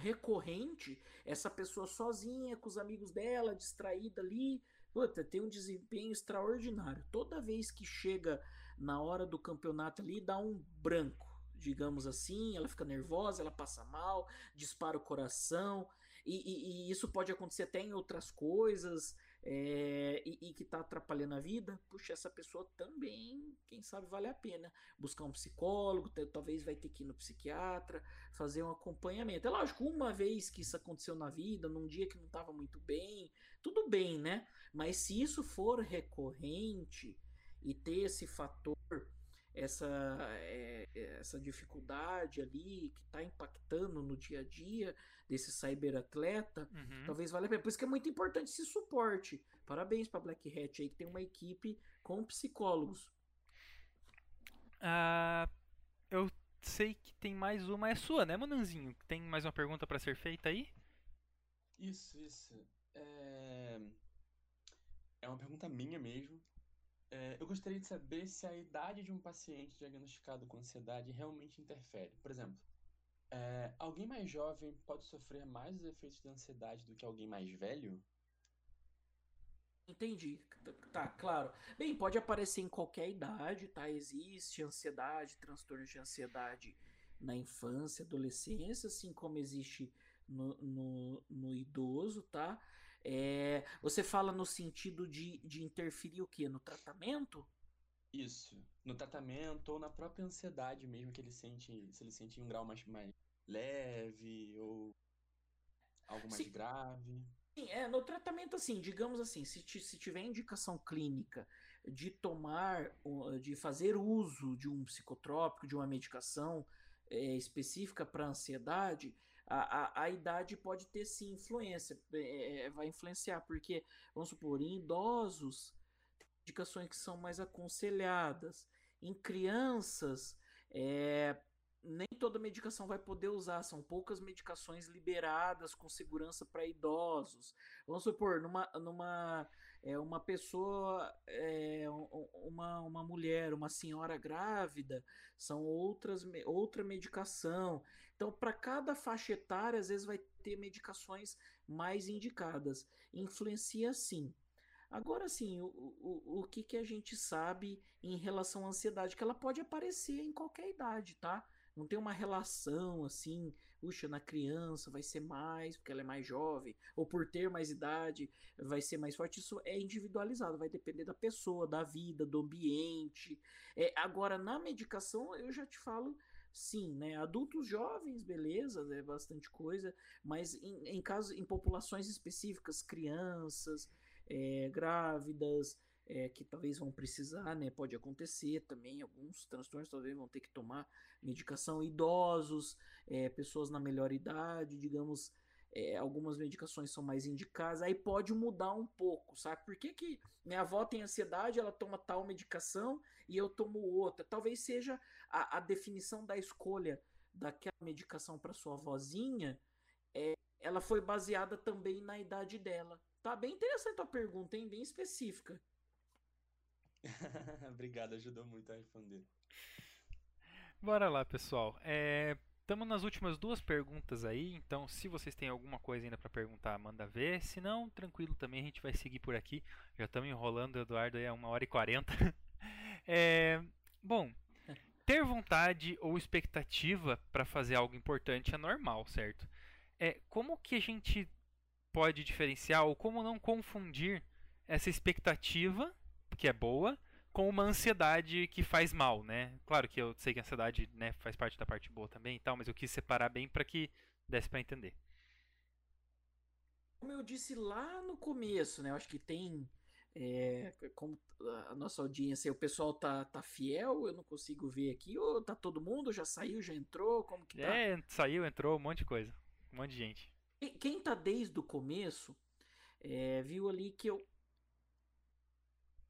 recorrente, essa pessoa sozinha, com os amigos dela, distraída ali, puta, tem um desempenho extraordinário. Toda vez que chega na hora do campeonato ali, dá um branco, digamos assim, ela fica nervosa, ela passa mal, dispara o coração, e, e, e isso pode acontecer até em outras coisas, é, e, e, que está atrapalhando a vida, puxa, essa pessoa também, quem sabe, vale a pena buscar um psicólogo, talvez vai ter que ir no psiquiatra, fazer um acompanhamento. É lógico, uma vez que isso aconteceu na vida, num dia que não estava muito bem, tudo bem, né? Mas se isso for recorrente e ter esse fator essa, é, essa dificuldade ali que está impactando no dia a dia desse cyberatleta, uhum. talvez valha a pena. Por isso que é muito importante esse suporte. Parabéns para Black Hat aí que tem uma equipe com psicólogos. Ah, eu sei que tem mais uma, é sua, né, Mananzinho? Tem mais uma pergunta para ser feita aí? Isso, isso. É... é uma pergunta minha mesmo. É, eu gostaria de saber se a idade de um paciente diagnosticado com ansiedade realmente interfere. Por exemplo, é, alguém mais jovem pode sofrer mais os efeitos de ansiedade do que alguém mais velho? Entendi. Tá, claro. Bem, pode aparecer em qualquer idade, tá? Existe ansiedade, transtornos de ansiedade na infância, adolescência, assim como existe no, no, no idoso, tá? É, você fala no sentido de, de interferir o quê? No tratamento? Isso. No tratamento ou na própria ansiedade mesmo que ele sente, se ele sente em um grau mais, mais leve ou algo mais Sim. grave. Sim, é, no tratamento assim, digamos assim, se, se tiver indicação clínica de tomar, de fazer uso de um psicotrópico, de uma medicação é, específica para ansiedade, a, a, a, idade pode ter sim influência, é, é, vai influenciar, porque, vamos supor, em idosos, indicações que são mais aconselhadas, em crianças, é, nem toda medicação vai poder usar, são poucas medicações liberadas com segurança para idosos. Vamos supor, numa, numa é, uma pessoa, é, uma, uma mulher, uma senhora grávida, são outras, outra medicação. Então, para cada faixa etária, às vezes vai ter medicações mais indicadas. Influencia sim. Agora sim, o, o, o que, que a gente sabe em relação à ansiedade? Que ela pode aparecer em qualquer idade, tá? Não tem uma relação assim, puxa, na criança vai ser mais, porque ela é mais jovem, ou por ter mais idade vai ser mais forte. Isso é individualizado, vai depender da pessoa, da vida, do ambiente. É, agora, na medicação, eu já te falo sim, né? Adultos jovens, beleza, é bastante coisa, mas em, em casos, em populações específicas, crianças, é, grávidas, é, que talvez vão precisar, né? Pode acontecer também, alguns transtornos talvez vão ter que tomar medicação, idosos, é, pessoas na melhor idade, digamos, é, algumas medicações são mais indicadas, aí pode mudar um pouco, sabe? Por que, que minha avó tem ansiedade, ela toma tal medicação e eu tomo outra? Talvez seja a, a definição da escolha daquela medicação para sua vozinha, é, ela foi baseada também na idade dela. Tá bem interessante a pergunta, hein? Bem específica. Obrigado, ajudou muito a responder. Bora lá, pessoal. Estamos é, nas últimas duas perguntas aí, então se vocês têm alguma coisa ainda para perguntar, manda ver. Se não, tranquilo também, a gente vai seguir por aqui. Já estamos enrolando, Eduardo, aí é uma hora e quarenta. é, bom, ter vontade ou expectativa para fazer algo importante é normal, certo? é como que a gente pode diferenciar ou como não confundir essa expectativa, que é boa, com uma ansiedade que faz mal, né? Claro que eu sei que a ansiedade né, faz parte da parte boa também e tal, mas eu quis separar bem para que desse para entender. Como eu disse lá no começo, né? Eu acho que tem é, como a nossa audiência, o pessoal tá, tá fiel, eu não consigo ver aqui, ou tá todo mundo, já saiu, já entrou, como que tá? É, saiu, entrou, um monte de coisa, um monte de gente. Quem tá desde o começo, é, viu ali que eu...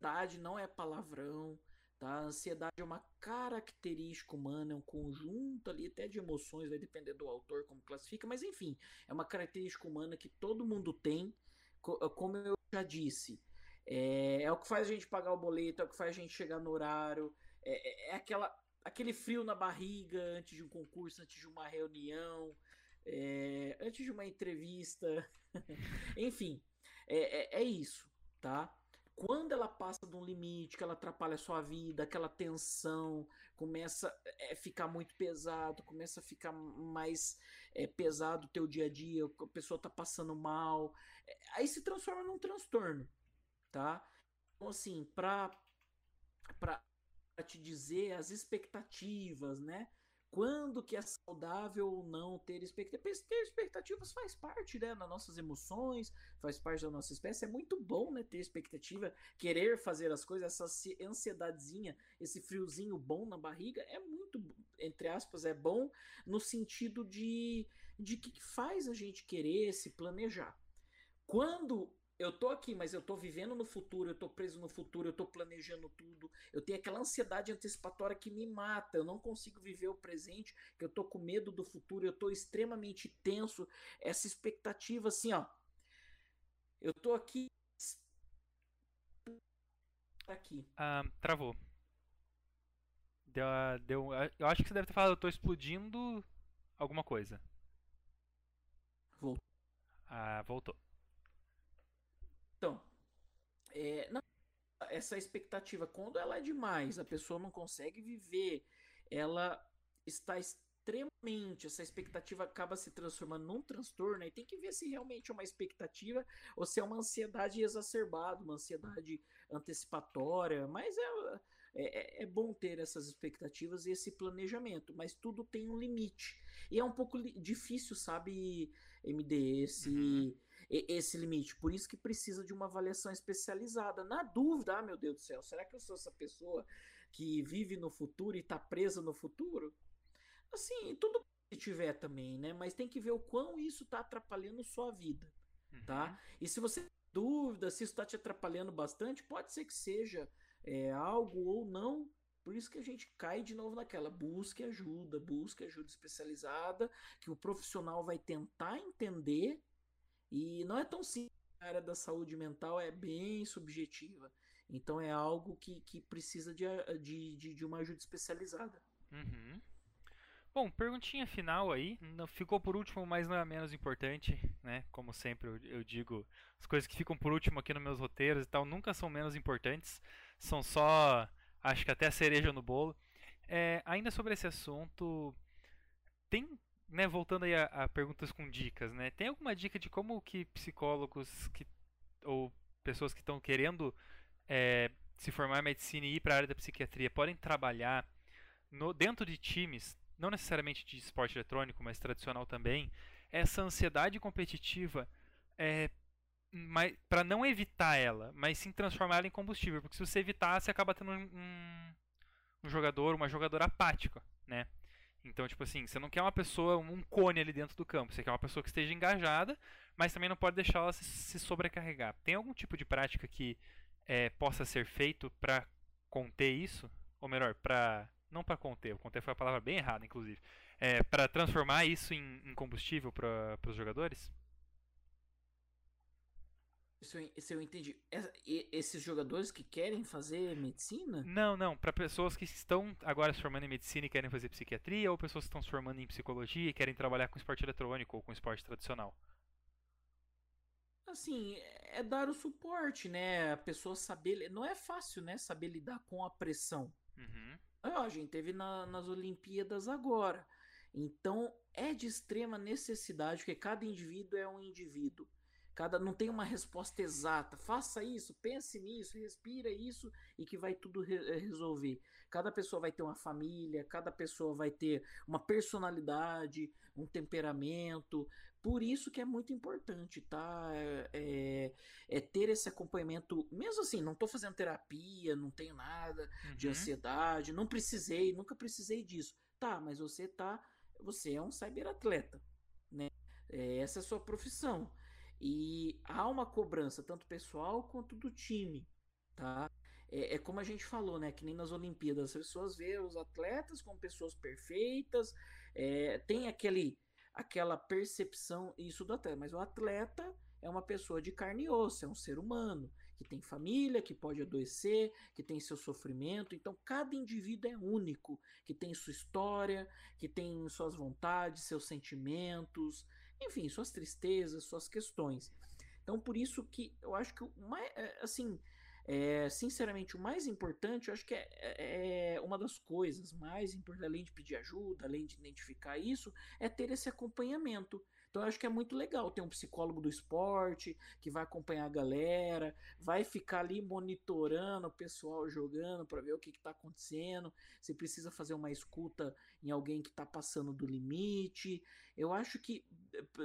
Ansiedade não é palavrão, tá? A ansiedade é uma característica humana, é um conjunto ali até de emoções, vai depender do autor como classifica, mas enfim, é uma característica humana que todo mundo tem, como eu já disse, é, é, o que faz a gente pagar o boleto, é o que faz a gente chegar no horário, é, é, é aquela, aquele frio na barriga antes de um concurso, antes de uma reunião, é, antes de uma entrevista, enfim, é, é, é, isso, tá? Quando ela passa de um limite, que ela atrapalha a sua vida, aquela tensão começa a ficar muito pesado, começa a ficar mais pesado o teu dia a dia, a pessoa tá passando mal, aí se transforma num transtorno, tá? Então, assim, para para te dizer as expectativas, né? Quando que é saudável ou não ter expectativas? Ter expectativas faz parte, né, das nossas emoções, faz parte da nossa espécie. É muito bom, né, ter expectativa, querer fazer as coisas, essa ansiedadezinha, esse friozinho bom na barriga, é muito, entre aspas, é bom no sentido de, de que faz a gente querer se planejar. Quando eu tô aqui, mas eu tô vivendo no futuro, eu tô preso no futuro, eu tô planejando tudo. Eu tenho aquela ansiedade antecipatória que me mata. Eu não consigo viver o presente, que eu tô com medo do futuro, eu tô extremamente tenso. Essa expectativa assim, ó. Eu tô aqui aqui. Ah, travou. Deu, deu, eu acho que você deve ter falado, eu tô explodindo alguma coisa. Voltou. Ah, voltou. É, não, essa expectativa, quando ela é demais, a pessoa não consegue viver, ela está extremamente, essa expectativa acaba se transformando num transtorno, e tem que ver se realmente é uma expectativa ou se é uma ansiedade exacerbada, uma ansiedade antecipatória, mas é, é, é bom ter essas expectativas e esse planejamento, mas tudo tem um limite. E é um pouco difícil, sabe, MD, esse. Uhum esse limite. Por isso que precisa de uma avaliação especializada. Na dúvida, ah, meu Deus do céu, será que eu sou essa pessoa que vive no futuro e está presa no futuro? Assim, tudo que tiver também, né? Mas tem que ver o quão isso está atrapalhando sua vida, uhum. tá? E se você tem dúvida, se isso está te atrapalhando bastante, pode ser que seja é, algo ou não por isso que a gente cai de novo naquela. Busque ajuda, busque ajuda especializada, que o profissional vai tentar entender e não é tão simples. A área da saúde mental é bem subjetiva. Então é algo que, que precisa de, de, de, de uma ajuda especializada. Uhum. Bom, perguntinha final aí. Ficou por último, mas não é menos importante, né? Como sempre eu, eu, digo, as coisas que ficam por último aqui nos meus roteiros e tal nunca são menos importantes. São só, acho que até a cereja no bolo. É, ainda sobre esse assunto, tem né, voltando aí a, a, perguntas com dicas, né? Tem alguma dica de como que psicólogos que, ou pessoas que estão querendo é, se formar em medicina e ir para a área da psiquiatria podem trabalhar no, dentro de times, não necessariamente de esporte eletrônico, mas tradicional também, essa ansiedade competitiva é, para não evitar ela, mas sim transformar ela em combustível, porque se você evitar, você acaba tendo um, um, jogador, uma jogadora apática, né? Então, tipo assim, você não quer uma pessoa, um cone ali dentro do campo. Você quer uma pessoa que esteja engajada, mas também não pode deixar ela se, sobrecarregar. Tem algum tipo de prática que é, possa ser feito para conter isso? Ou melhor, para não para conter, conter foi a palavra bem errada, inclusive. É, para transformar isso em, em combustível para os jogadores? Se eu, se eu entendi, esses jogadores que querem fazer medicina? Não, não. Para pessoas que estão agora se formando em medicina e querem fazer psiquiatria, ou pessoas que estão se formando em psicologia e querem trabalhar com esporte eletrônico ou com esporte tradicional. Assim, é dar o suporte, né? A pessoa saber. Não é fácil, né? Saber lidar com a pressão. Uhum. Ah, a gente teve na, nas Olimpíadas agora. Então é de extrema necessidade, porque cada indivíduo é um indivíduo. Cada não tem uma resposta exata. Faça isso, pense nisso, respira isso e que vai tudo re eh, resolver. Cada pessoa vai ter uma família, cada pessoa vai ter uma personalidade, um temperamento. Por isso que é muito importante, tá? É, é, é ter esse acompanhamento. Mesmo assim, não estou fazendo terapia, não tenho nada uhum. de ansiedade, não precisei, nunca precisei disso. Tá, mas você tá. Você é um cyberatleta, né? É, essa é a sua profissão. E há uma cobrança, tanto pessoal quanto do time, tá? É, é, como a gente falou, né? Que nem nas Olimpíadas, as pessoas veem os atletas como pessoas perfeitas, é, tem aquele, aquela percepção, isso do atleta, mas o atleta é uma pessoa de carne e osso, é um ser humano, que tem família, que pode adoecer, que tem seu sofrimento. Então, cada indivíduo é único, que tem sua história, que tem suas vontades, seus sentimentos, enfim, suas tristezas, suas questões. Então, por isso que eu acho que o mais, é, assim, é, sinceramente, o mais importante, eu acho que é, é, é uma das coisas mais importantes, além de pedir ajuda, além de identificar isso, é ter esse acompanhamento. Então acho que é muito legal ter um psicólogo do esporte que vai acompanhar a galera, vai ficar ali monitorando o pessoal jogando para ver o que está acontecendo, se precisa fazer uma escuta em alguém que está passando do limite. Eu acho que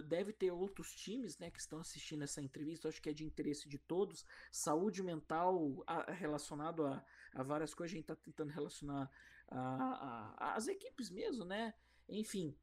deve ter outros times né, que estão assistindo essa entrevista, acho que é de interesse de todos. Saúde mental a, relacionado a, a, várias coisas, a gente está tentando relacionar as equipes mesmo, né? Enfim,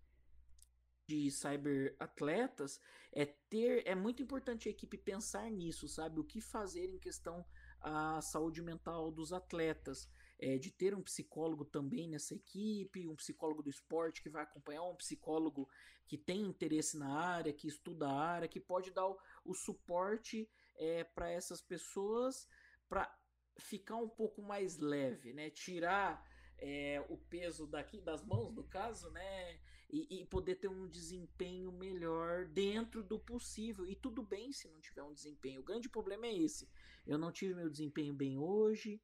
de cyberatletas é ter é muito importante a equipe pensar nisso, sabe? O que fazer em questão a saúde mental dos atletas, é, de ter um psicólogo também nessa equipe, um psicólogo do esporte que vai acompanhar, um psicólogo que tem interesse na área, que estuda a área, que pode dar o, o suporte é, para essas pessoas para ficar um pouco mais leve, né? Tirar é, o peso daqui das mãos, no caso, né? E, e, poder ter um desempenho melhor dentro do possível. E tudo bem se não tiver um desempenho. O grande problema é esse. Eu não tive meu desempenho bem hoje.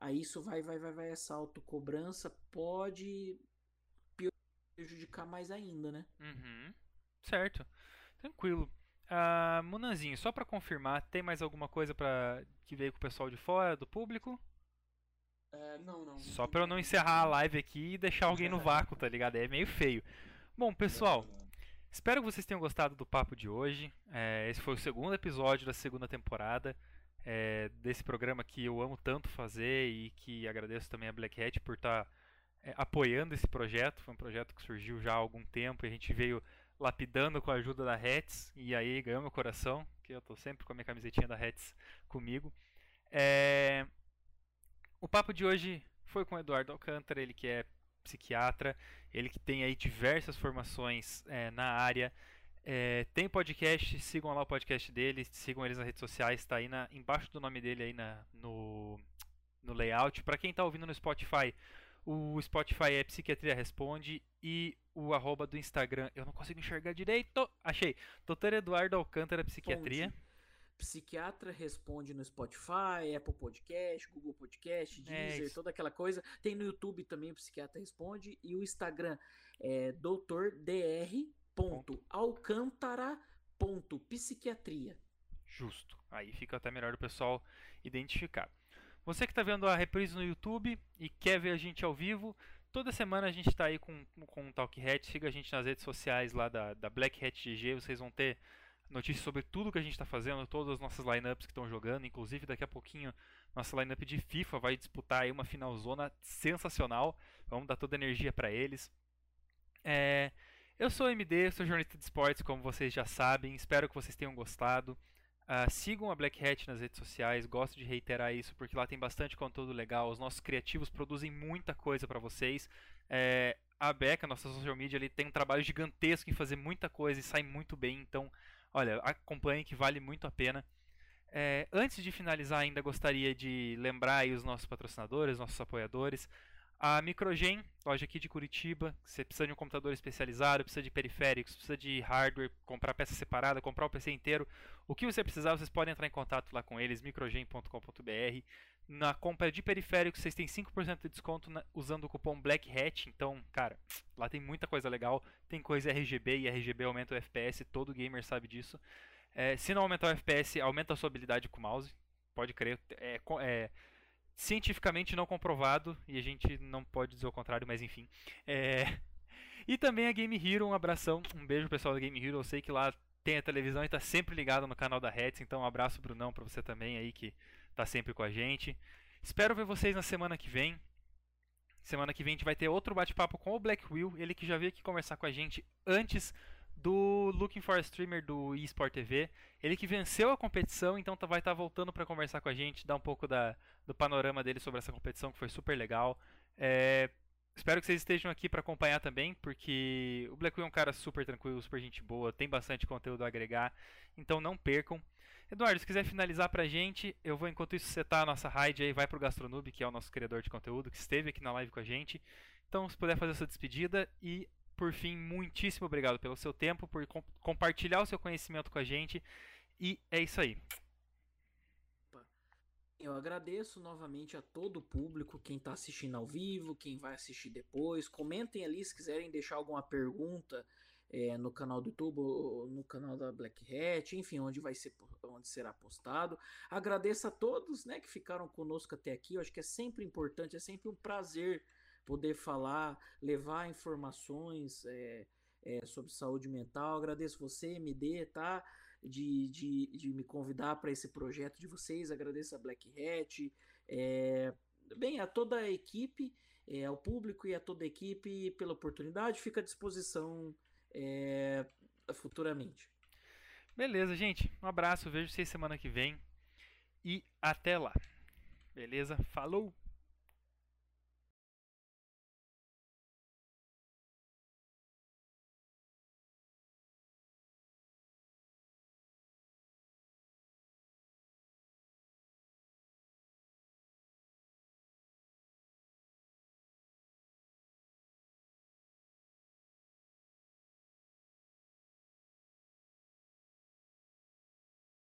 Aí isso vai, vai, vai, vai. Essa autocobrança pode prejudicar mais ainda, né? Uhum. Certo. Tranquilo. Uh, Munanzinho, só para confirmar, tem mais alguma coisa para que veio com o pessoal de fora, do público? É, não, não. Só pra eu não encerrar a live aqui e deixar alguém no vácuo, tá ligado? É meio feio. Bom, pessoal, espero que vocês tenham gostado do papo de hoje. É, esse foi o segundo episódio da segunda temporada é, desse programa que eu amo tanto fazer e que agradeço também a Black Hat por estar tá, é, apoiando esse projeto. Foi um projeto que surgiu já há algum tempo e a gente veio lapidando com a ajuda da Hats e aí ganhou meu coração, que eu tô sempre com a minha camisetinha da Hats comigo. É, o papo de hoje foi com o Eduardo Alcântara, ele que é psiquiatra, ele que tem aí diversas formações é, na área. É, tem podcast, sigam lá o podcast dele, sigam eles nas redes sociais, está aí na, embaixo do nome dele aí na, no, no layout. Para quem está ouvindo no Spotify, o Spotify é Psiquiatria Responde e o arroba do Instagram, eu não consigo enxergar direito, achei, Doutor Eduardo Alcântara Psiquiatria. Psiquiatra responde no Spotify, Apple Podcast, Google Podcast, é Deezer, é toda aquela coisa. Tem no YouTube também o Psiquiatra Responde e o Instagram é doutordr.alcântara.psiquiatria. Justo. Aí fica até melhor o pessoal identificar. Você que está vendo a reprise no YouTube e quer ver a gente ao vivo, toda semana a gente está aí com, com o Talk Hat. Siga a gente nas redes sociais lá da, da Black Hat GG. Vocês vão ter notícias sobre tudo que a gente está fazendo, todas as nossas lineups que estão jogando, inclusive daqui a pouquinho nossa lineup de FIFA vai disputar aí uma finalzona sensacional. Vamos dar toda a energia para eles. É, eu sou o MD, sou jornalista de esportes, como vocês já sabem. Espero que vocês tenham gostado. Uh, sigam a Black Hat nas redes sociais, gosto de reiterar isso porque lá tem bastante conteúdo legal. Os nossos criativos produzem muita coisa para vocês. É, a Beca, nossa social media, ele tem um trabalho gigantesco em fazer muita coisa e sai muito bem. Então, Olha, acompanhe que vale muito a pena. É, antes de finalizar, ainda gostaria de lembrar os nossos patrocinadores, nossos apoiadores. A Microgen, loja aqui de Curitiba, você precisa de um computador especializado, precisa de periféricos, precisa de hardware, comprar peça separada, comprar o PC inteiro. O que você precisar, vocês podem entrar em contato lá com eles, microgen.com.br. Na compra de periféricos, vocês têm 5% de desconto na, usando o cupom Black Hat. Então, cara, lá tem muita coisa legal. Tem coisa RGB e RGB aumenta o FPS. Todo gamer sabe disso. É, se não aumentar o FPS, aumenta a sua habilidade com o mouse. Pode crer. É, é, cientificamente não comprovado. E a gente não pode dizer o contrário, mas enfim. É... E também a Game Hero, um abração. Um beijo pessoal da Game Hero. Eu sei que lá tem a televisão e está sempre ligado no canal da Reds. Então, um abraço, Brunão, para você também aí que tá sempre com a gente. Espero ver vocês na semana que vem. Semana que vem a gente vai ter outro bate-papo com o Black Will, ele que já veio aqui conversar com a gente antes do Looking for a Streamer do eSport TV. Ele que venceu a competição, então tá, vai estar tá voltando para conversar com a gente, dar um pouco da, do panorama dele sobre essa competição, que foi super legal. É, espero que vocês estejam aqui para acompanhar também, porque o Black Will é um cara super tranquilo, super gente boa, tem bastante conteúdo a agregar, então não percam. Eduardo, se quiser finalizar pra gente, eu vou enquanto isso setar a nossa raid aí, vai pro Gastronoob, que é o nosso criador de conteúdo, que esteve aqui na live com a gente. Então, se puder fazer essa despedida e por fim, muitíssimo obrigado pelo seu tempo, por com compartilhar o seu conhecimento com a gente. E é isso aí. Eu agradeço novamente a todo o público, quem está assistindo ao vivo, quem vai assistir depois. Comentem ali se quiserem deixar alguma pergunta é, no canal do YouTube, no canal da Black Hat, enfim, onde vai ser, onde será postado. Agradeço a todos, né, que ficaram conosco até aqui. Eu acho que é sempre importante, é sempre um prazer poder falar, levar informações é, é, sobre saúde mental. Agradeço você, MD, tá? De, de, de me convidar para esse projeto de vocês. Agradeço a Black Hat, é, bem, a toda a equipe, é, ao público e a toda a equipe pela oportunidade. Fica à disposição é, futuramente. Beleza, gente. Um abraço. Vejo vocês semana que vem. E até lá. Beleza? Falou!